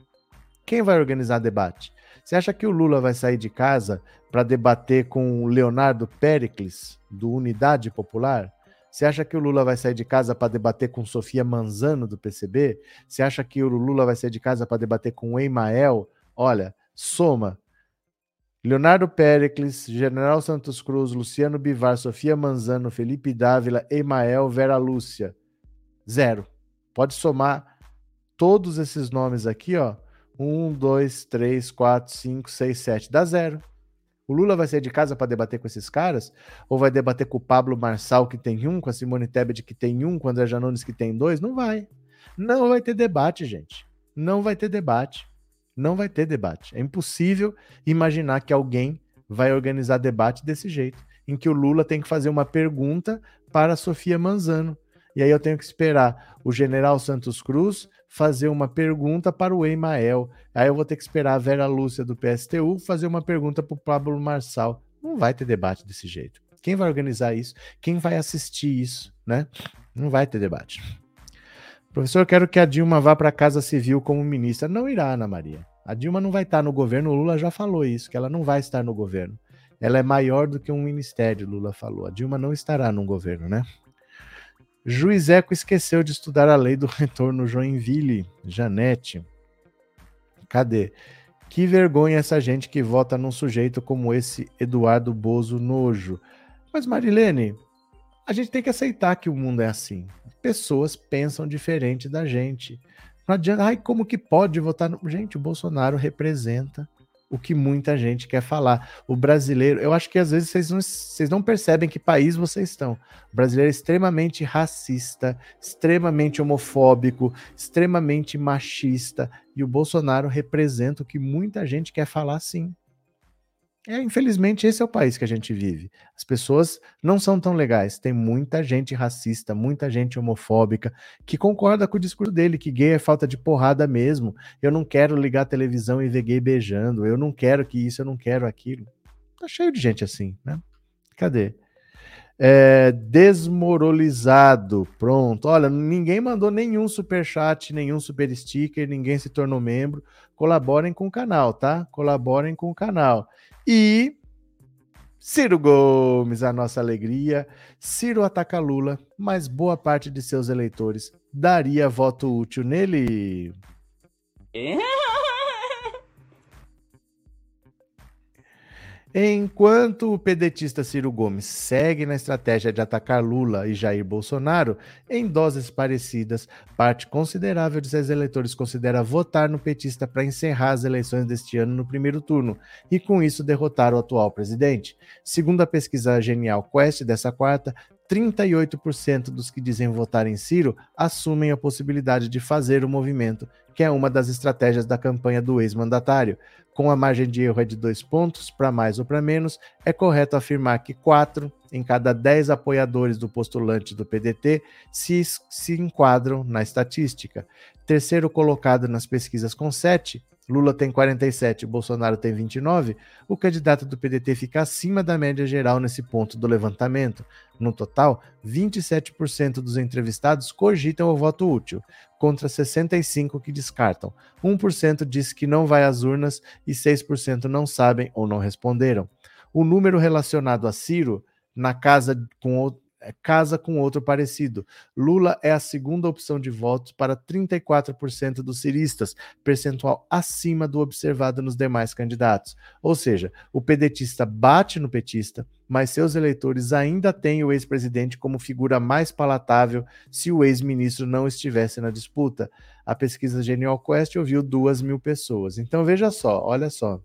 quem vai organizar debate? Você acha que o Lula vai sair de casa para debater com o Leonardo Pericles, do Unidade Popular? Você acha que o Lula vai sair de casa para debater com Sofia Manzano, do PCB? Você acha que o Lula vai sair de casa para debater com o Emael? Olha, soma. Leonardo Pericles, General Santos Cruz, Luciano Bivar, Sofia Manzano, Felipe Dávila, Emael, Vera Lúcia. Zero. Pode somar todos esses nomes aqui, ó. Um, dois, três, quatro, cinco, seis, sete. Dá zero. O Lula vai sair de casa para debater com esses caras? Ou vai debater com o Pablo Marçal, que tem um, com a Simone Tebet, que tem um, com o André Janones, que tem dois? Não vai. Não vai ter debate, gente. Não vai ter debate. Não vai ter debate. É impossível imaginar que alguém vai organizar debate desse jeito, em que o Lula tem que fazer uma pergunta para a Sofia Manzano. E aí eu tenho que esperar o general Santos Cruz fazer uma pergunta para o Emael. Aí eu vou ter que esperar a Vera Lúcia do PSTU fazer uma pergunta para o Pablo Marçal. Não vai ter debate desse jeito. Quem vai organizar isso? Quem vai assistir isso, né? Não vai ter debate. Professor, quero que a Dilma vá para a Casa Civil como ministra. Não irá, Ana Maria. A Dilma não vai estar no governo. O Lula já falou isso, que ela não vai estar no governo. Ela é maior do que um ministério, Lula falou. A Dilma não estará no governo, né? Juizeco esqueceu de estudar a lei do retorno Joinville. Janete. Cadê? Que vergonha essa gente que vota num sujeito como esse Eduardo Bozo Nojo. Mas, Marilene, a gente tem que aceitar que o mundo é assim. Pessoas pensam diferente da gente. Não adianta, ai, como que pode votar no. Gente, o Bolsonaro representa o que muita gente quer falar. O brasileiro, eu acho que às vezes vocês não, vocês não percebem que país vocês estão. O brasileiro é extremamente racista, extremamente homofóbico, extremamente machista, e o Bolsonaro representa o que muita gente quer falar sim. É, infelizmente, esse é o país que a gente vive. As pessoas não são tão legais. Tem muita gente racista, muita gente homofóbica que concorda com o discurso dele, que gay é falta de porrada mesmo. Eu não quero ligar a televisão e ver gay beijando. Eu não quero que isso, eu não quero aquilo. Tá cheio de gente assim, né? Cadê? É, desmoralizado. Pronto. Olha, ninguém mandou nenhum super chat, nenhum super sticker, ninguém se tornou membro. Colaborem com o canal, tá? Colaborem com o canal. E Ciro Gomes, a nossa alegria. Ciro ataca Lula, mas boa parte de seus eleitores daria voto útil nele. É? Enquanto o pedetista Ciro Gomes segue na estratégia de atacar Lula e Jair Bolsonaro, em doses parecidas, parte considerável de seus eleitores considera votar no petista para encerrar as eleições deste ano no primeiro turno e, com isso, derrotar o atual presidente. Segundo a pesquisa Genial Quest dessa quarta, 38% dos que dizem votar em Ciro assumem a possibilidade de fazer o movimento, que é uma das estratégias da campanha do ex-mandatário. Com a margem de erro é de dois pontos, para mais ou para menos, é correto afirmar que quatro em cada dez apoiadores do postulante do PDT se, se enquadram na estatística. Terceiro colocado nas pesquisas com sete, Lula tem 47, Bolsonaro tem 29, o candidato do PDT fica acima da média geral nesse ponto do levantamento. No total, 27% dos entrevistados cogitam o voto útil, contra 65% que descartam. 1% diz que não vai às urnas e 6% não sabem ou não responderam. O número relacionado a Ciro, na casa com é, casa com outro parecido. Lula é a segunda opção de votos para 34% dos ciristas, percentual acima do observado nos demais candidatos. Ou seja, o pedetista bate no petista, mas seus eleitores ainda têm o ex-presidente como figura mais palatável se o ex-ministro não estivesse na disputa. A pesquisa Genial Quest ouviu duas mil pessoas. Então veja só, olha só.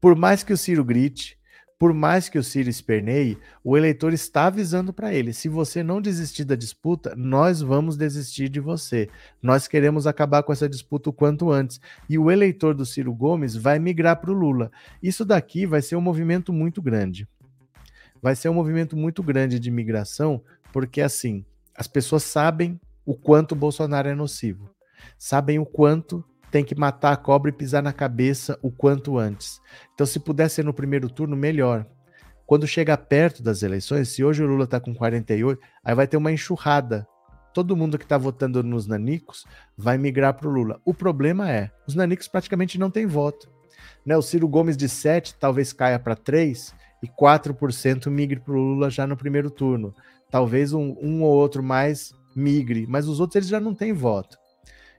Por mais que o Ciro grite, por mais que o Ciro esperneie, o eleitor está avisando para ele: se você não desistir da disputa, nós vamos desistir de você. Nós queremos acabar com essa disputa o quanto antes. E o eleitor do Ciro Gomes vai migrar para o Lula. Isso daqui vai ser um movimento muito grande. Vai ser um movimento muito grande de migração, porque assim, as pessoas sabem o quanto Bolsonaro é nocivo, sabem o quanto tem que matar a cobra e pisar na cabeça o quanto antes. Então, se puder ser no primeiro turno, melhor. Quando chega perto das eleições, se hoje o Lula está com 48, aí vai ter uma enxurrada. Todo mundo que está votando nos nanicos vai migrar para o Lula. O problema é, os nanicos praticamente não têm voto. Né? O Ciro Gomes de 7 talvez caia para 3 e 4% migre para o Lula já no primeiro turno. Talvez um, um ou outro mais migre, mas os outros eles já não têm voto.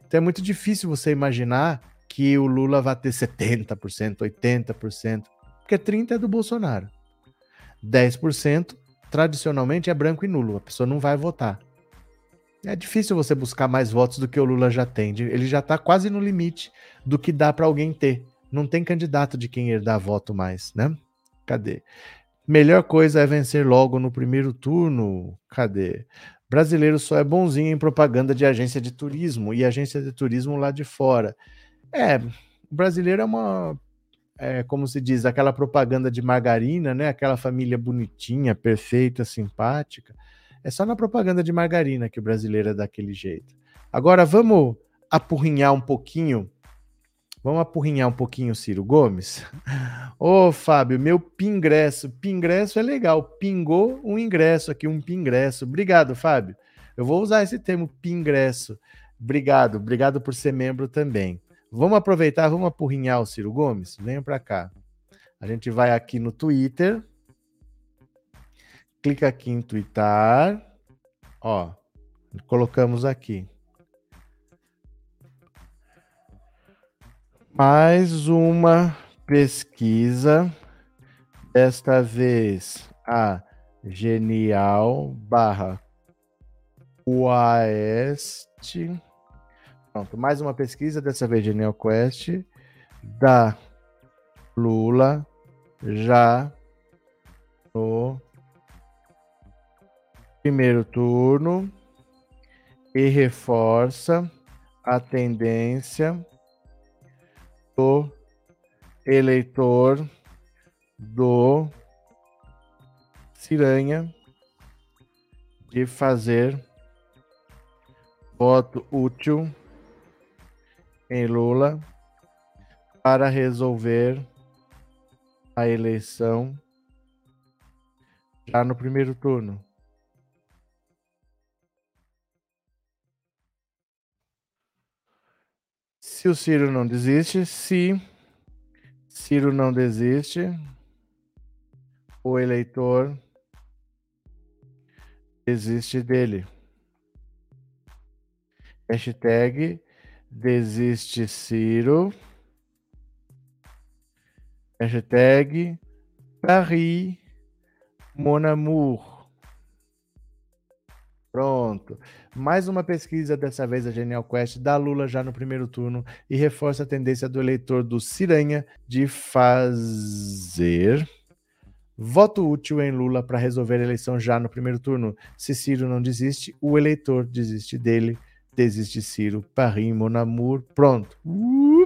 Então é muito difícil você imaginar que o Lula vai ter 70%, 80%, porque 30% é do Bolsonaro. 10% tradicionalmente é branco e nulo, a pessoa não vai votar. É difícil você buscar mais votos do que o Lula já tem. Ele já está quase no limite do que dá para alguém ter. Não tem candidato de quem herdar voto mais, né? Cadê? Melhor coisa é vencer logo no primeiro turno. Cadê? Brasileiro só é bonzinho em propaganda de agência de turismo e agência de turismo lá de fora. É, o brasileiro é uma, é, como se diz, aquela propaganda de margarina, né? Aquela família bonitinha, perfeita, simpática. É só na propaganda de margarina que o brasileiro é daquele jeito. Agora vamos apurrinhar um pouquinho Vamos apurrinhar um pouquinho o Ciro Gomes? Ô, Fábio, meu pingresso. Pingresso é legal. Pingou um ingresso aqui, um pingresso. Obrigado, Fábio. Eu vou usar esse termo pingresso. Obrigado, obrigado por ser membro também. Vamos aproveitar, vamos apurrinhar o Ciro Gomes? Venha para cá. A gente vai aqui no Twitter. Clica aqui em twittar. Ó, colocamos aqui. Mais uma pesquisa, desta vez a Genial barra Quest. Pronto, mais uma pesquisa, dessa vez Genial Quest, da Lula já no primeiro turno e reforça a tendência do eleitor do Ciranha de fazer voto útil em Lula para resolver a eleição já no primeiro turno. Se o Ciro não desiste, se Ciro não desiste, o eleitor desiste dele. Hashtag desiste Ciro. Hashtag Paris Mon amour. Pronto. Mais uma pesquisa, dessa vez a Genial Quest, da Lula já no primeiro turno e reforça a tendência do eleitor do Ciranha de fazer voto útil em Lula para resolver a eleição já no primeiro turno. Se Ciro não desiste, o eleitor desiste dele. Desiste Ciro, Paris, Mon amour. Pronto. Uh!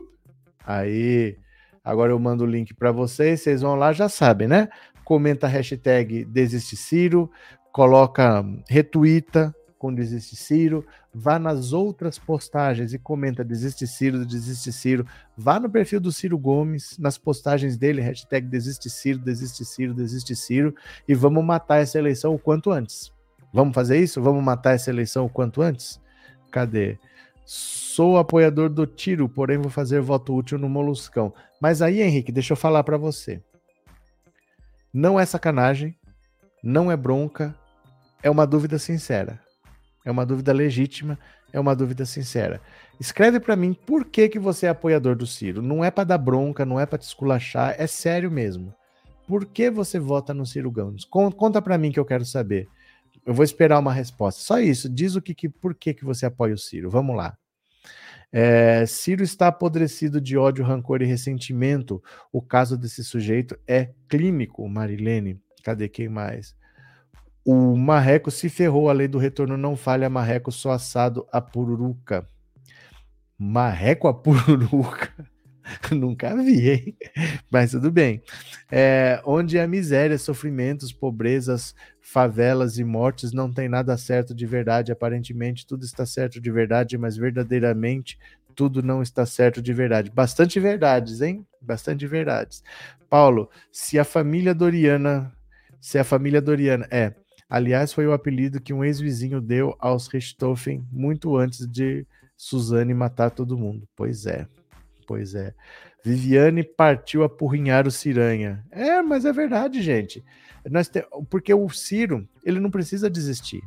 Aí. Agora eu mando o link para vocês, vocês vão lá, já sabem, né? Comenta a hashtag Desiste Ciro, coloca, retuita com Desiste Ciro, vá nas outras postagens e comenta Desiste Ciro, Desiste Ciro, vá no perfil do Ciro Gomes, nas postagens dele, hashtag Desiste Ciro, Desiste Ciro, Desiste Ciro, e vamos matar essa eleição o quanto antes. Vamos fazer isso? Vamos matar essa eleição o quanto antes? Cadê? Sou apoiador do tiro, porém vou fazer voto útil no Moluscão. Mas aí, Henrique, deixa eu falar para você. Não é sacanagem, não é bronca, é uma dúvida sincera. É uma dúvida legítima, é uma dúvida sincera. Escreve para mim por que, que você é apoiador do Ciro. Não é para dar bronca, não é para te esculachar, é sério mesmo. Por que você vota no Ciro Gomes? Conta para mim que eu quero saber. Eu vou esperar uma resposta. Só isso. Diz o que, que por que, que você apoia o Ciro. Vamos lá. É, Ciro está apodrecido de ódio, rancor e ressentimento. O caso desse sujeito é clínico, Marilene. Cadê quem mais? O Marreco se ferrou, a lei do retorno não falha, Marreco só assado a pururuca. Marreco a pururuca. Nunca vi, hein? Mas tudo bem. É, onde a miséria, sofrimentos, pobrezas, favelas e mortes não tem nada certo de verdade. Aparentemente tudo está certo de verdade, mas verdadeiramente tudo não está certo de verdade. Bastante verdades, hein? Bastante verdades. Paulo, se a família Doriana, se a família Doriana é, aliás, foi o apelido que um ex-vizinho deu aos Richthofen muito antes de Suzane matar todo mundo. Pois é. Pois é. Viviane partiu a porrinhar o Ciranha. É, mas é verdade, gente. Nós te... Porque o Ciro, ele não precisa desistir.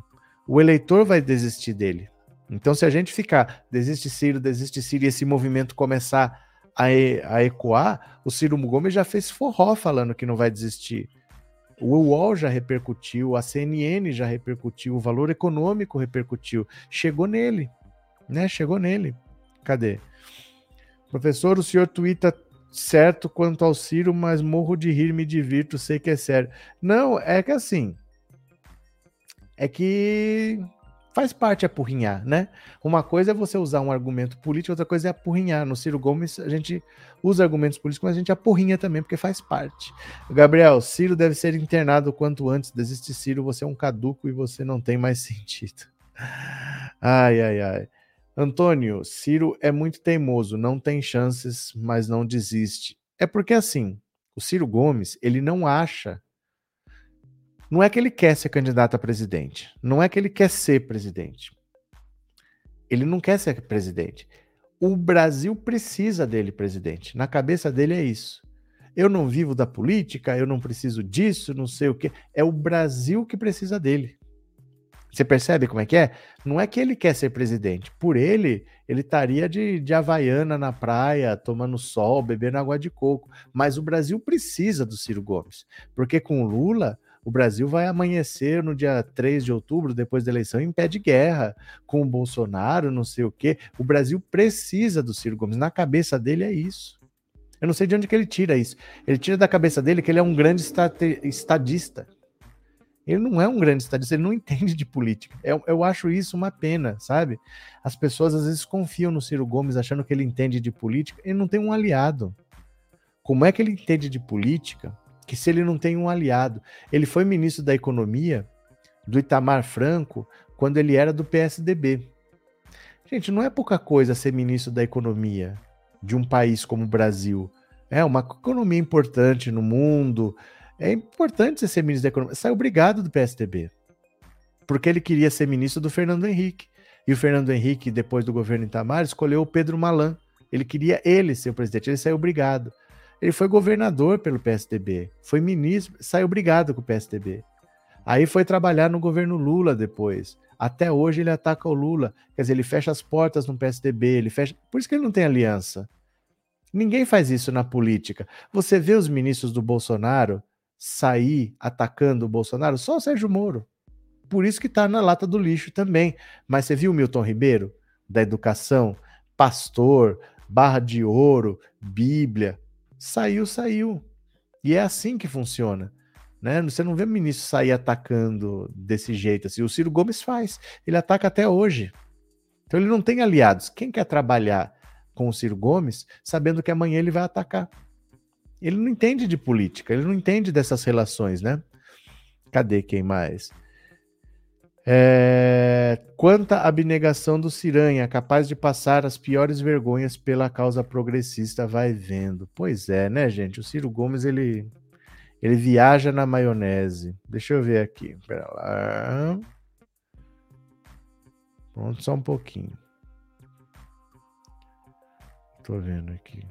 O eleitor vai desistir dele. Então, se a gente ficar, desiste Ciro, desiste Ciro, e esse movimento começar a, e... a ecoar, o Ciro Gomes já fez forró falando que não vai desistir. O UOL já repercutiu, a CNN já repercutiu, o valor econômico repercutiu. Chegou nele, né? Chegou nele. Cadê? Professor, o senhor tuita certo quanto ao Ciro, mas morro de rir, me divirto, sei que é sério. Não, é que assim. É que faz parte apurrinhar, né? Uma coisa é você usar um argumento político, outra coisa é apurrinhar. No Ciro Gomes, a gente usa argumentos políticos, mas a gente apurrinha também, porque faz parte. Gabriel, Ciro deve ser internado quanto antes. Desiste, Ciro, você é um caduco e você não tem mais sentido. Ai, ai, ai. Antônio, Ciro é muito teimoso, não tem chances, mas não desiste. É porque assim, o Ciro Gomes, ele não acha. Não é que ele quer ser candidato a presidente. Não é que ele quer ser presidente. Ele não quer ser presidente. O Brasil precisa dele presidente. Na cabeça dele é isso. Eu não vivo da política, eu não preciso disso, não sei o quê. É o Brasil que precisa dele. Você percebe como é que é? Não é que ele quer ser presidente. Por ele, ele estaria de, de havaiana na praia, tomando sol, bebendo água de coco. Mas o Brasil precisa do Ciro Gomes. Porque com o Lula, o Brasil vai amanhecer no dia 3 de outubro, depois da eleição, em pé de guerra. Com o Bolsonaro, não sei o quê. O Brasil precisa do Ciro Gomes. Na cabeça dele é isso. Eu não sei de onde que ele tira isso. Ele tira da cabeça dele que ele é um grande estadista. Ele não é um grande estadista, ele não entende de política. Eu, eu acho isso uma pena, sabe? As pessoas às vezes confiam no Ciro Gomes achando que ele entende de política. Ele não tem um aliado. Como é que ele entende de política que se ele não tem um aliado? Ele foi ministro da Economia do Itamar Franco quando ele era do PSDB. Gente, não é pouca coisa ser ministro da Economia de um país como o Brasil. É uma economia importante no mundo, é importante você ser ministro da Economia. Saiu obrigado do PSDB. Porque ele queria ser ministro do Fernando Henrique. E o Fernando Henrique, depois do governo Itamar, escolheu o Pedro Malan. Ele queria ele ser o presidente. Ele saiu obrigado. Ele foi governador pelo PSDB. Foi ministro, saiu obrigado com o PSDB. Aí foi trabalhar no governo Lula depois. Até hoje ele ataca o Lula. Quer dizer, ele fecha as portas no PSDB, ele fecha. Por isso que ele não tem aliança. Ninguém faz isso na política. Você vê os ministros do Bolsonaro, sair atacando o Bolsonaro? Só o Sérgio Moro. Por isso que está na lata do lixo também. Mas você viu o Milton Ribeiro, da educação, pastor, barra de ouro, Bíblia. Saiu, saiu. E é assim que funciona. Né? Você não vê o ministro sair atacando desse jeito. Assim. O Ciro Gomes faz. Ele ataca até hoje. Então ele não tem aliados. Quem quer trabalhar com o Ciro Gomes sabendo que amanhã ele vai atacar? Ele não entende de política, ele não entende dessas relações, né? Cadê quem mais? É... Quanta abnegação do Ciranha, capaz de passar as piores vergonhas pela causa progressista, vai vendo. Pois é, né, gente? O Ciro Gomes, ele, ele viaja na maionese. Deixa eu ver aqui. Pera lá. Pronto, só um pouquinho. Tô vendo aqui.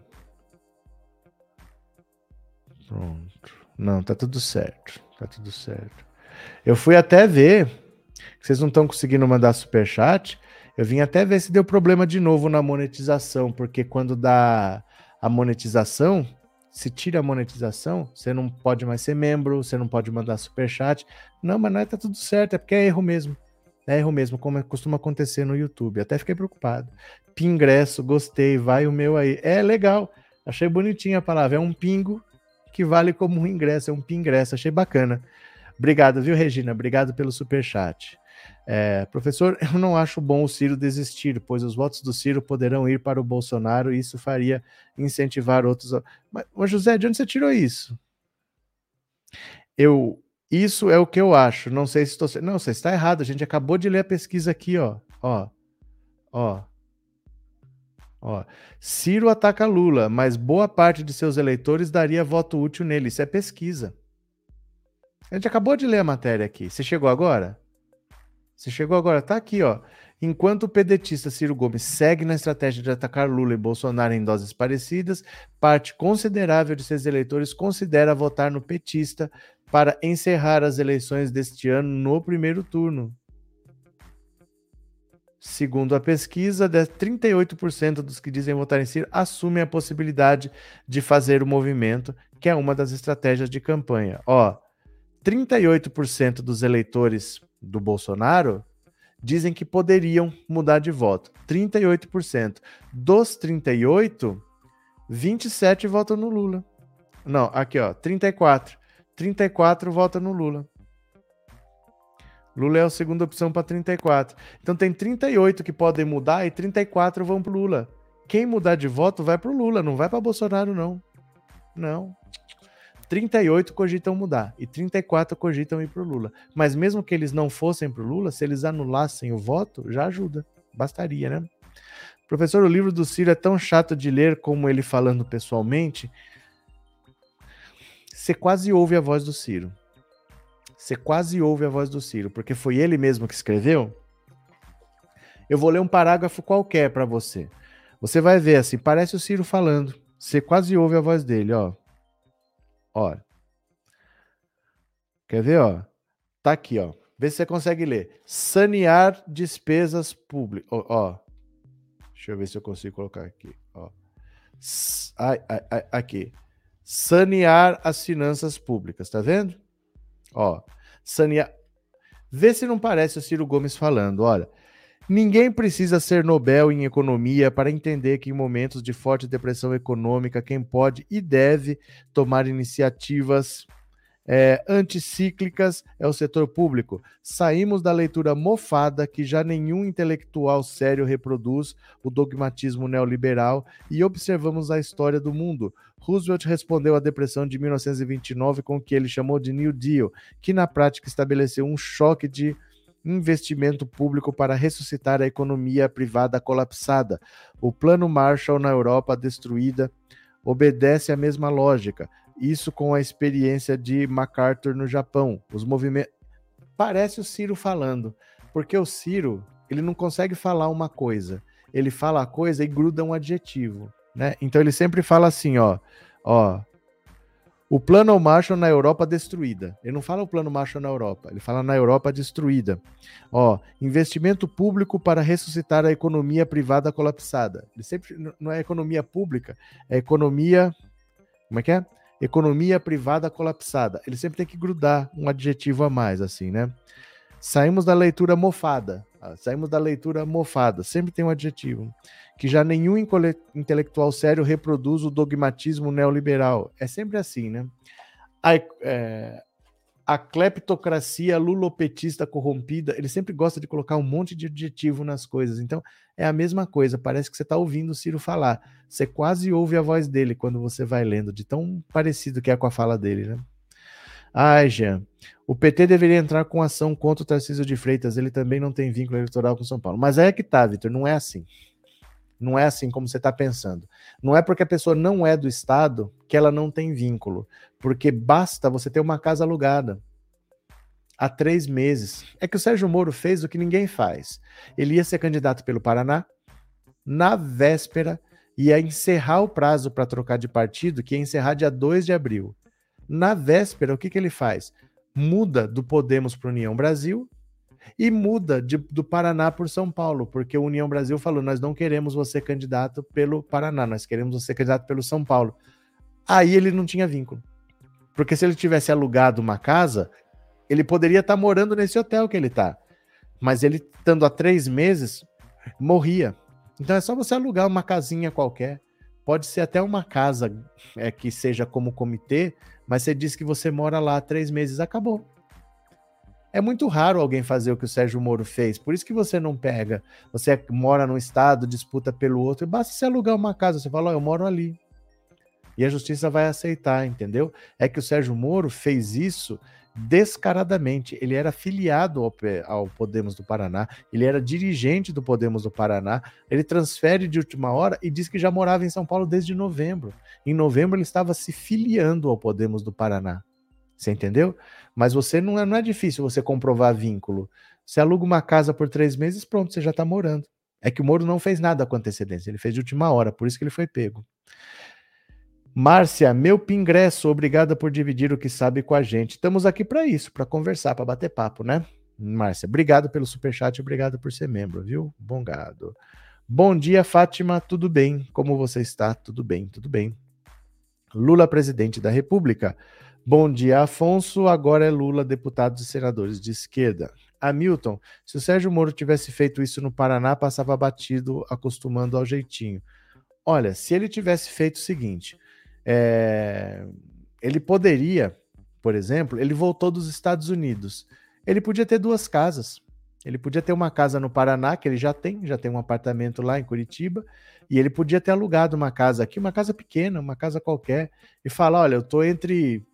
Pronto. Não, tá tudo certo. Tá tudo certo. Eu fui até ver. Vocês não estão conseguindo mandar super chat. Eu vim até ver se deu problema de novo na monetização, porque quando dá a monetização, se tira a monetização, você não pode mais ser membro, você não pode mandar super chat. Não, mas não é, tá tudo certo, é porque é erro mesmo. É erro mesmo, como costuma acontecer no YouTube. Até fiquei preocupado. Pingresso, gostei, vai o meu aí. É legal. Achei bonitinha a palavra. É um pingo que vale como um ingresso, é um pingresso. Achei bacana. Obrigado, viu, Regina? Obrigado pelo super chat. É, professor, eu não acho bom o Ciro desistir, pois os votos do Ciro poderão ir para o Bolsonaro e isso faria incentivar outros. Mas, mas José, de onde você tirou isso? Eu, isso é o que eu acho. Não sei se estou. Não, você está errado. A gente acabou de ler a pesquisa aqui, ó. Ó. Ó. Ó. Ciro ataca Lula, mas boa parte de seus eleitores daria voto útil nele. Isso é pesquisa. A gente acabou de ler a matéria aqui. Você chegou agora? Você chegou agora? Tá aqui, ó. Enquanto o pedetista Ciro Gomes segue na estratégia de atacar Lula e Bolsonaro em doses parecidas, parte considerável de seus eleitores considera votar no petista para encerrar as eleições deste ano no primeiro turno. Segundo a pesquisa, 38% dos que dizem votar em Ciro assumem a possibilidade de fazer o movimento, que é uma das estratégias de campanha. Ó, 38% dos eleitores do Bolsonaro dizem que poderiam mudar de voto. 38%. Dos 38, 27 votam no Lula. Não, aqui ó, 34. 34 vota no Lula. Lula é a segunda opção para 34. Então tem 38 que podem mudar e 34 vão pro Lula. Quem mudar de voto vai pro Lula, não vai para Bolsonaro não. Não. 38 cogitam mudar e 34 cogitam ir pro Lula. Mas mesmo que eles não fossem pro Lula, se eles anulassem o voto, já ajuda. Bastaria, né? Professor, o livro do Ciro é tão chato de ler como ele falando pessoalmente você quase ouve a voz do Ciro. Você quase ouve a voz do Ciro, porque foi ele mesmo que escreveu. Eu vou ler um parágrafo qualquer para você. Você vai ver assim, parece o Ciro falando. Você quase ouve a voz dele, ó. Ó. Quer ver, ó? Tá aqui, ó. Vê se você consegue ler. Sanear despesas públicas. Ó, ó. Deixa eu ver se eu consigo colocar aqui, ó. Ai, ai, ai, aqui sanear as finanças públicas, tá vendo? Ó, sanear. Vê se não parece o Ciro Gomes falando, olha. Ninguém precisa ser Nobel em economia para entender que em momentos de forte depressão econômica, quem pode e deve tomar iniciativas é, anticíclicas é o setor público. Saímos da leitura mofada que já nenhum intelectual sério reproduz, o dogmatismo neoliberal, e observamos a história do mundo. Roosevelt respondeu à depressão de 1929 com o que ele chamou de New Deal, que na prática estabeleceu um choque de investimento público para ressuscitar a economia privada colapsada. O Plano Marshall na Europa destruída obedece à mesma lógica. Isso com a experiência de MacArthur no Japão. Os movimentos. Parece o Ciro falando, porque o Ciro ele não consegue falar uma coisa. Ele fala a coisa e gruda um adjetivo, né? Então ele sempre fala assim, ó, ó. O plano Marshall na Europa destruída. Ele não fala o plano Marshall na Europa, ele fala na Europa destruída. Ó, investimento público para ressuscitar a economia privada colapsada. Ele sempre não é economia pública, é economia como é que é? economia privada colapsada. Ele sempre tem que grudar um adjetivo a mais, assim, né? Saímos da leitura mofada. Ah, saímos da leitura mofada. Sempre tem um adjetivo. Que já nenhum intelectual sério reproduz o dogmatismo neoliberal. É sempre assim, né? A, é, a cleptocracia lulopetista corrompida, ele sempre gosta de colocar um monte de adjetivo nas coisas. Então, é a mesma coisa. Parece que você está ouvindo o Ciro falar. Você quase ouve a voz dele quando você vai lendo, de tão parecido que é com a fala dele, né? Ai, Jean. O PT deveria entrar com ação contra o Tarcísio de Freitas. Ele também não tem vínculo eleitoral com São Paulo. Mas é que tá, Vitor. Não é assim. Não é assim como você está pensando. Não é porque a pessoa não é do Estado que ela não tem vínculo. Porque basta você ter uma casa alugada há três meses. É que o Sérgio Moro fez o que ninguém faz. Ele ia ser candidato pelo Paraná, na véspera, ia encerrar o prazo para trocar de partido, que ia encerrar dia 2 de abril. Na véspera, o que, que ele faz? Muda do Podemos para União Brasil e muda de, do Paraná por São Paulo, porque o União Brasil falou: nós não queremos você candidato pelo Paraná, nós queremos você candidato pelo São Paulo. Aí ele não tinha vínculo. Porque se ele tivesse alugado uma casa, ele poderia estar tá morando nesse hotel que ele está. Mas ele, estando há três meses, morria. Então é só você alugar uma casinha qualquer. Pode ser até uma casa é, que seja como comitê, mas você diz que você mora lá há três meses, acabou. É muito raro alguém fazer o que o Sérgio Moro fez. Por isso que você não pega. Você mora num estado, disputa pelo outro. Basta você alugar uma casa. Você fala, oh, eu moro ali. E a justiça vai aceitar, entendeu? É que o Sérgio Moro fez isso descaradamente. Ele era filiado ao, Podemos do Paraná, ele era dirigente do Podemos do Paraná. Ele transfere de última hora e diz que já morava em São Paulo desde novembro. Em novembro ele estava se filiando ao Podemos do Paraná. Você entendeu? Mas você não é, não é difícil você comprovar vínculo. Você aluga uma casa por três meses, pronto, você já está morando. É que o Moro não fez nada com antecedência, ele fez de última hora, por isso que ele foi pego. Márcia, meu pingresso, obrigada por dividir o que sabe com a gente. Estamos aqui para isso, para conversar, para bater papo, né? Márcia, obrigado pelo superchat, obrigado por ser membro, viu? Bom gado. Bom dia, Fátima, tudo bem? Como você está? Tudo bem, tudo bem. Lula, presidente da República. Bom dia, Afonso. Agora é Lula, deputados e senadores de esquerda. Hamilton, se o Sérgio Moro tivesse feito isso no Paraná, passava batido, acostumando ao jeitinho. Olha, se ele tivesse feito o seguinte, é... ele poderia, por exemplo, ele voltou dos Estados Unidos. Ele podia ter duas casas. Ele podia ter uma casa no Paraná, que ele já tem, já tem um apartamento lá em Curitiba, e ele podia ter alugado uma casa aqui, uma casa pequena, uma casa qualquer, e falar: olha, eu tô entre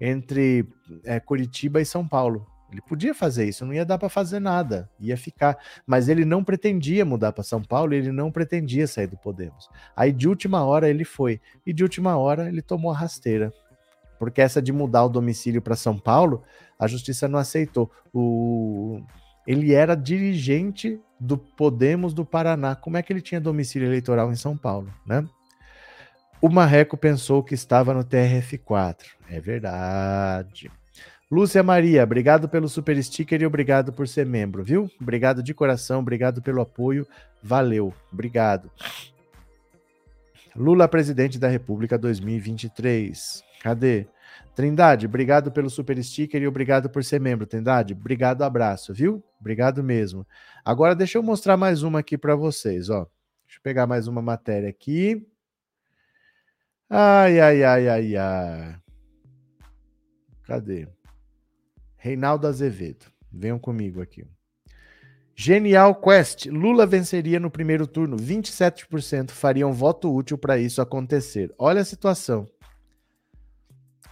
entre é, Curitiba e São Paulo. Ele podia fazer isso, não ia dar para fazer nada, ia ficar. Mas ele não pretendia mudar para São Paulo, ele não pretendia sair do Podemos. Aí de última hora ele foi, e de última hora ele tomou a rasteira. Porque essa de mudar o domicílio para São Paulo, a justiça não aceitou. O... Ele era dirigente do Podemos do Paraná. Como é que ele tinha domicílio eleitoral em São Paulo, né? O Marreco pensou que estava no TRF4. É verdade. Lúcia Maria, obrigado pelo super sticker e obrigado por ser membro, viu? Obrigado de coração, obrigado pelo apoio. Valeu, obrigado. Lula, presidente da República 2023. Cadê? Trindade, obrigado pelo super sticker e obrigado por ser membro, Trindade. Obrigado, abraço, viu? Obrigado mesmo. Agora deixa eu mostrar mais uma aqui para vocês, ó. Deixa eu pegar mais uma matéria aqui. Ai, ai, ai, ai, ai. Cadê? Reinaldo Azevedo. Venham comigo aqui. Genial Quest. Lula venceria no primeiro turno. 27% fariam voto útil para isso acontecer. Olha a situação.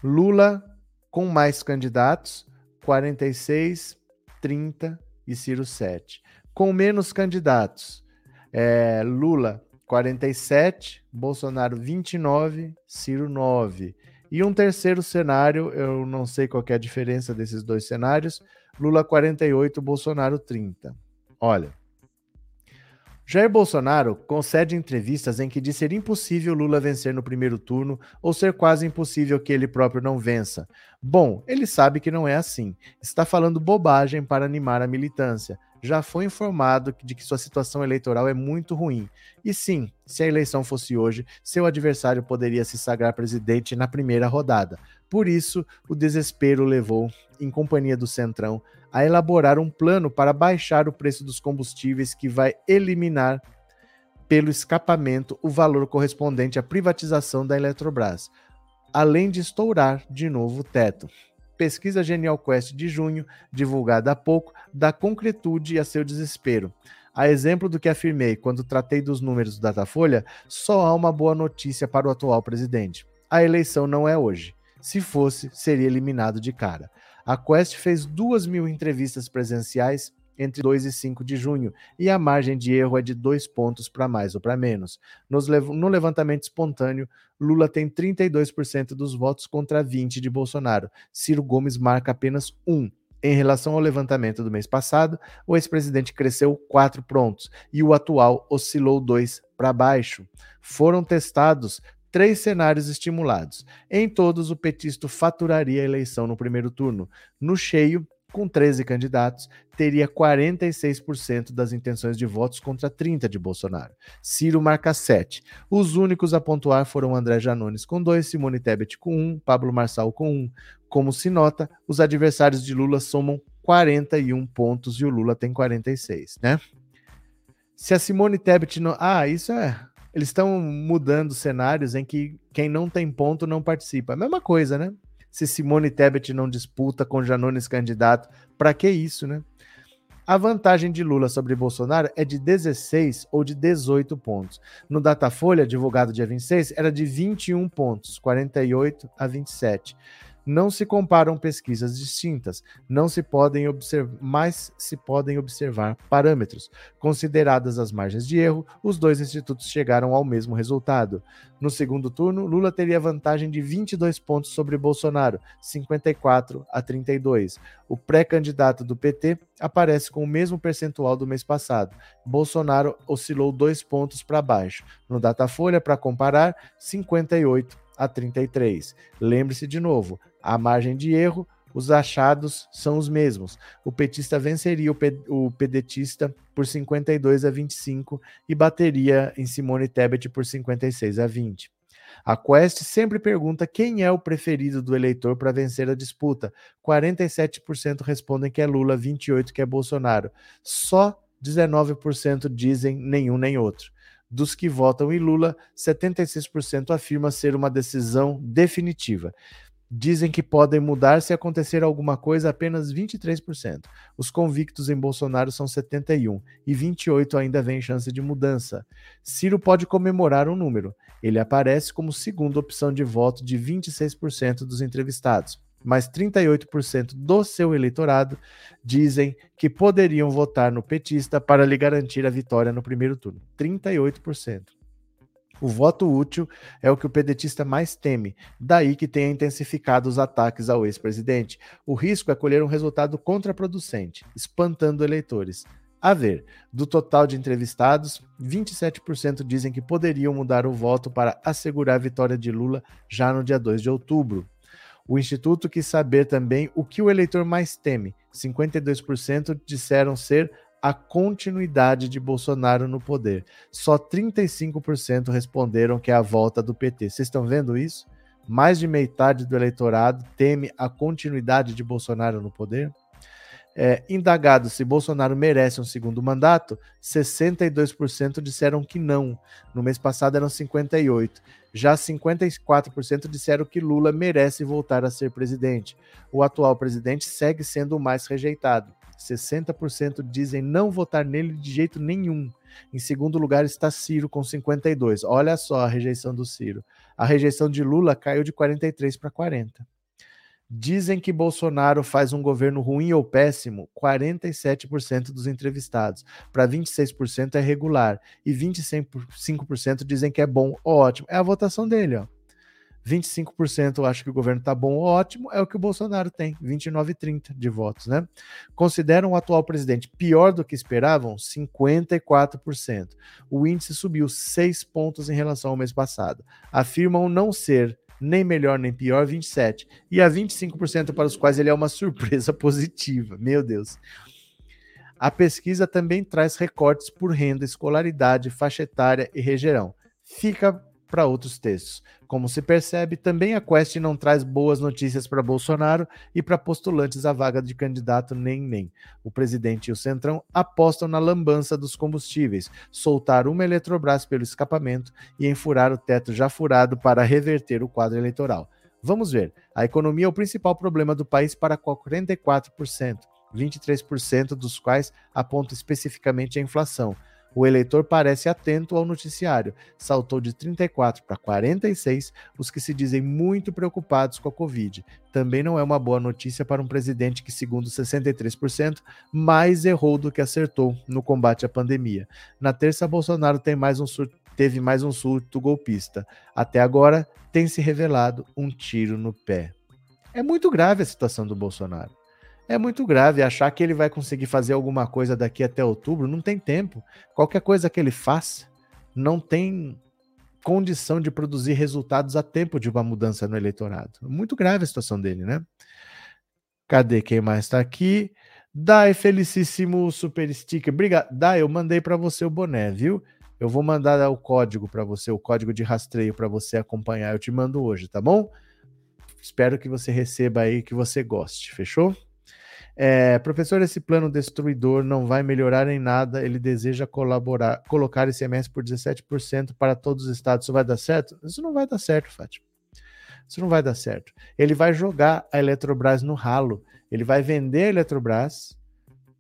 Lula com mais candidatos, 46, 30 e Ciro 7. Com menos candidatos, é, Lula 47, Bolsonaro 29, Ciro 9. E um terceiro cenário, eu não sei qual é a diferença desses dois cenários, Lula 48, Bolsonaro 30. Olha, Jair Bolsonaro concede entrevistas em que diz ser impossível Lula vencer no primeiro turno ou ser quase impossível que ele próprio não vença. Bom, ele sabe que não é assim. Está falando bobagem para animar a militância já foi informado de que sua situação eleitoral é muito ruim. E sim, se a eleição fosse hoje, seu adversário poderia se sagrar presidente na primeira rodada. Por isso, o desespero levou, em companhia do Centrão, a elaborar um plano para baixar o preço dos combustíveis que vai eliminar pelo escapamento o valor correspondente à privatização da Eletrobras, além de estourar de novo o teto pesquisa Genial Quest de junho, divulgada há pouco, dá concretude a seu desespero. A exemplo do que afirmei quando tratei dos números do Datafolha, só há uma boa notícia para o atual presidente. A eleição não é hoje. Se fosse, seria eliminado de cara. A Quest fez duas mil entrevistas presenciais entre 2 e 5 de junho, e a margem de erro é de dois pontos para mais ou para menos. Nos, no levantamento espontâneo, Lula tem 32% dos votos contra 20% de Bolsonaro. Ciro Gomes marca apenas 1. Em relação ao levantamento do mês passado, o ex-presidente cresceu 4 pontos e o atual oscilou 2 para baixo. Foram testados três cenários estimulados. Em todos, o petista faturaria a eleição no primeiro turno. No cheio, com 13 candidatos, teria 46% das intenções de votos contra 30 de Bolsonaro. Ciro marca 7. Os únicos a pontuar foram André Janones com 2, Simone Tebet com 1, Pablo Marçal com 1. Como se nota, os adversários de Lula somam 41 pontos e o Lula tem 46, né? Se a Simone Tebet não. Ah, isso é. Eles estão mudando cenários em que quem não tem ponto não participa. A mesma coisa, né? se Simone Tebet não disputa com Janones candidato. Para que isso, né? A vantagem de Lula sobre Bolsonaro é de 16 ou de 18 pontos. No Datafolha, divulgado dia 26, era de 21 pontos, 48 a 27 não se comparam pesquisas distintas, não se podem observar, mas se podem observar parâmetros. Consideradas as margens de erro, os dois institutos chegaram ao mesmo resultado. No segundo turno, Lula teria vantagem de 22 pontos sobre Bolsonaro, 54 a 32. O pré-candidato do PT aparece com o mesmo percentual do mês passado. Bolsonaro oscilou dois pontos para baixo. No Datafolha, para comparar, 58 a 33. Lembre-se de novo, a margem de erro, os achados são os mesmos. O petista venceria o, pe o pedetista por 52 a 25 e bateria em Simone Tebet por 56 a 20. A Quest sempre pergunta quem é o preferido do eleitor para vencer a disputa. 47% respondem que é Lula, 28% que é Bolsonaro. Só 19% dizem nenhum nem outro. Dos que votam em Lula, 76% afirma ser uma decisão definitiva. Dizem que podem mudar se acontecer alguma coisa apenas 23%. Os convictos em Bolsonaro são 71 e 28 ainda vem chance de mudança. Ciro pode comemorar um número. Ele aparece como segunda opção de voto de 26% dos entrevistados mas 38% do seu eleitorado dizem que poderiam votar no petista para lhe garantir a vitória no primeiro turno. 38%. O voto útil é o que o pedetista mais teme, daí que tenha intensificado os ataques ao ex-presidente. O risco é colher um resultado contraproducente, espantando eleitores. A ver, do total de entrevistados, 27% dizem que poderiam mudar o voto para assegurar a vitória de Lula já no dia 2 de outubro. O Instituto quis saber também o que o eleitor mais teme. 52% disseram ser a continuidade de Bolsonaro no poder. Só 35% responderam que é a volta do PT. Vocês estão vendo isso? Mais de metade do eleitorado teme a continuidade de Bolsonaro no poder? É, indagado se Bolsonaro merece um segundo mandato, 62% disseram que não. No mês passado eram 58%. Já 54% disseram que Lula merece voltar a ser presidente. O atual presidente segue sendo o mais rejeitado. 60% dizem não votar nele de jeito nenhum. Em segundo lugar está Ciro com 52. Olha só a rejeição do Ciro. A rejeição de Lula caiu de 43 para 40. Dizem que Bolsonaro faz um governo ruim ou péssimo, 47% dos entrevistados. Para 26% é regular. E 25% dizem que é bom ou ótimo. É a votação dele, ó. 25% acho que o governo está bom ou ótimo, é o que o Bolsonaro tem, 29 e 30 de votos, né? Consideram o atual presidente pior do que esperavam? 54%. O índice subiu 6 pontos em relação ao mês passado. Afirmam não ser nem melhor nem pior, 27. E há 25% para os quais ele é uma surpresa positiva. Meu Deus. A pesquisa também traz recortes por renda, escolaridade, faixa etária e região. Fica para outros textos. Como se percebe, também a Quest não traz boas notícias para Bolsonaro e para postulantes à vaga de candidato nem nem. O presidente e o Centrão apostam na lambança dos combustíveis, soltar uma Eletrobras pelo escapamento e enfurar o teto já furado para reverter o quadro eleitoral. Vamos ver. A economia é o principal problema do país para 44%. 23% dos quais apontam especificamente a inflação. O eleitor parece atento ao noticiário. Saltou de 34 para 46 os que se dizem muito preocupados com a Covid. Também não é uma boa notícia para um presidente que, segundo 63%, mais errou do que acertou no combate à pandemia. Na terça, Bolsonaro tem mais um surto, teve mais um surto golpista. Até agora, tem se revelado um tiro no pé. É muito grave a situação do Bolsonaro é muito grave. Achar que ele vai conseguir fazer alguma coisa daqui até outubro, não tem tempo. Qualquer coisa que ele faça, não tem condição de produzir resultados a tempo de uma mudança no eleitorado. Muito grave a situação dele, né? Cadê quem mais está aqui? Dai, felicíssimo super sticker. Obrigado. Dai, eu mandei para você o boné, viu? Eu vou mandar o código para você, o código de rastreio para você acompanhar. Eu te mando hoje, tá bom? Espero que você receba aí, que você goste. Fechou? É, professor, esse plano destruidor não vai melhorar em nada. Ele deseja colaborar, colocar ICMS por 17% para todos os estados. Isso vai dar certo? Isso não vai dar certo, Fátima. Isso não vai dar certo. Ele vai jogar a Eletrobras no ralo. Ele vai vender a Eletrobras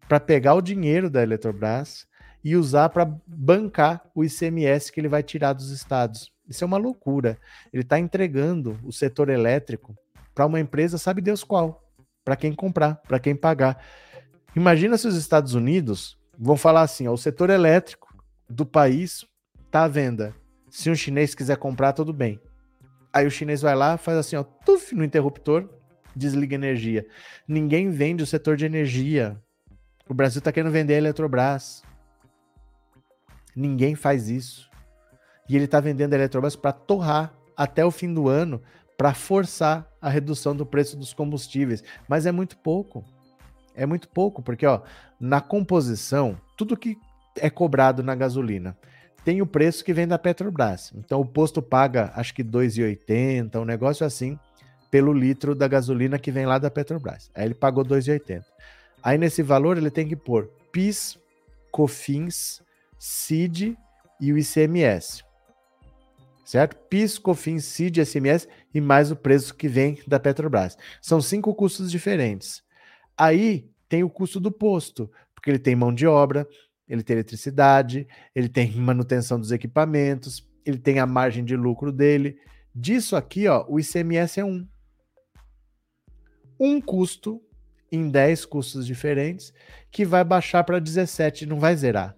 para pegar o dinheiro da Eletrobras e usar para bancar o ICMS que ele vai tirar dos estados. Isso é uma loucura. Ele está entregando o setor elétrico para uma empresa, sabe Deus qual para quem comprar, para quem pagar. Imagina se os Estados Unidos vão falar assim: ó, o setor elétrico do país está à venda. Se um chinês quiser comprar, tudo bem. Aí o chinês vai lá, faz assim, ó, tuf, no interruptor, desliga energia. Ninguém vende o setor de energia. O Brasil está querendo vender a Eletrobras. Ninguém faz isso. E ele está vendendo a Eletrobras para torrar até o fim do ano para forçar a redução do preço dos combustíveis, mas é muito pouco. É muito pouco, porque ó, na composição, tudo que é cobrado na gasolina tem o preço que vem da Petrobras. Então o posto paga acho que 2,80, um negócio assim, pelo litro da gasolina que vem lá da Petrobras. Aí ele pagou 2,80. Aí nesse valor ele tem que pôr PIS, COFINS, CID e o ICMS certo? PIS, COFINS, CID, SMS e mais o preço que vem da Petrobras. São cinco custos diferentes. Aí tem o custo do posto, porque ele tem mão de obra, ele tem eletricidade, ele tem manutenção dos equipamentos, ele tem a margem de lucro dele. Disso aqui, ó, o ICMS é um. Um custo em 10 custos diferentes que vai baixar para 17, não vai zerar.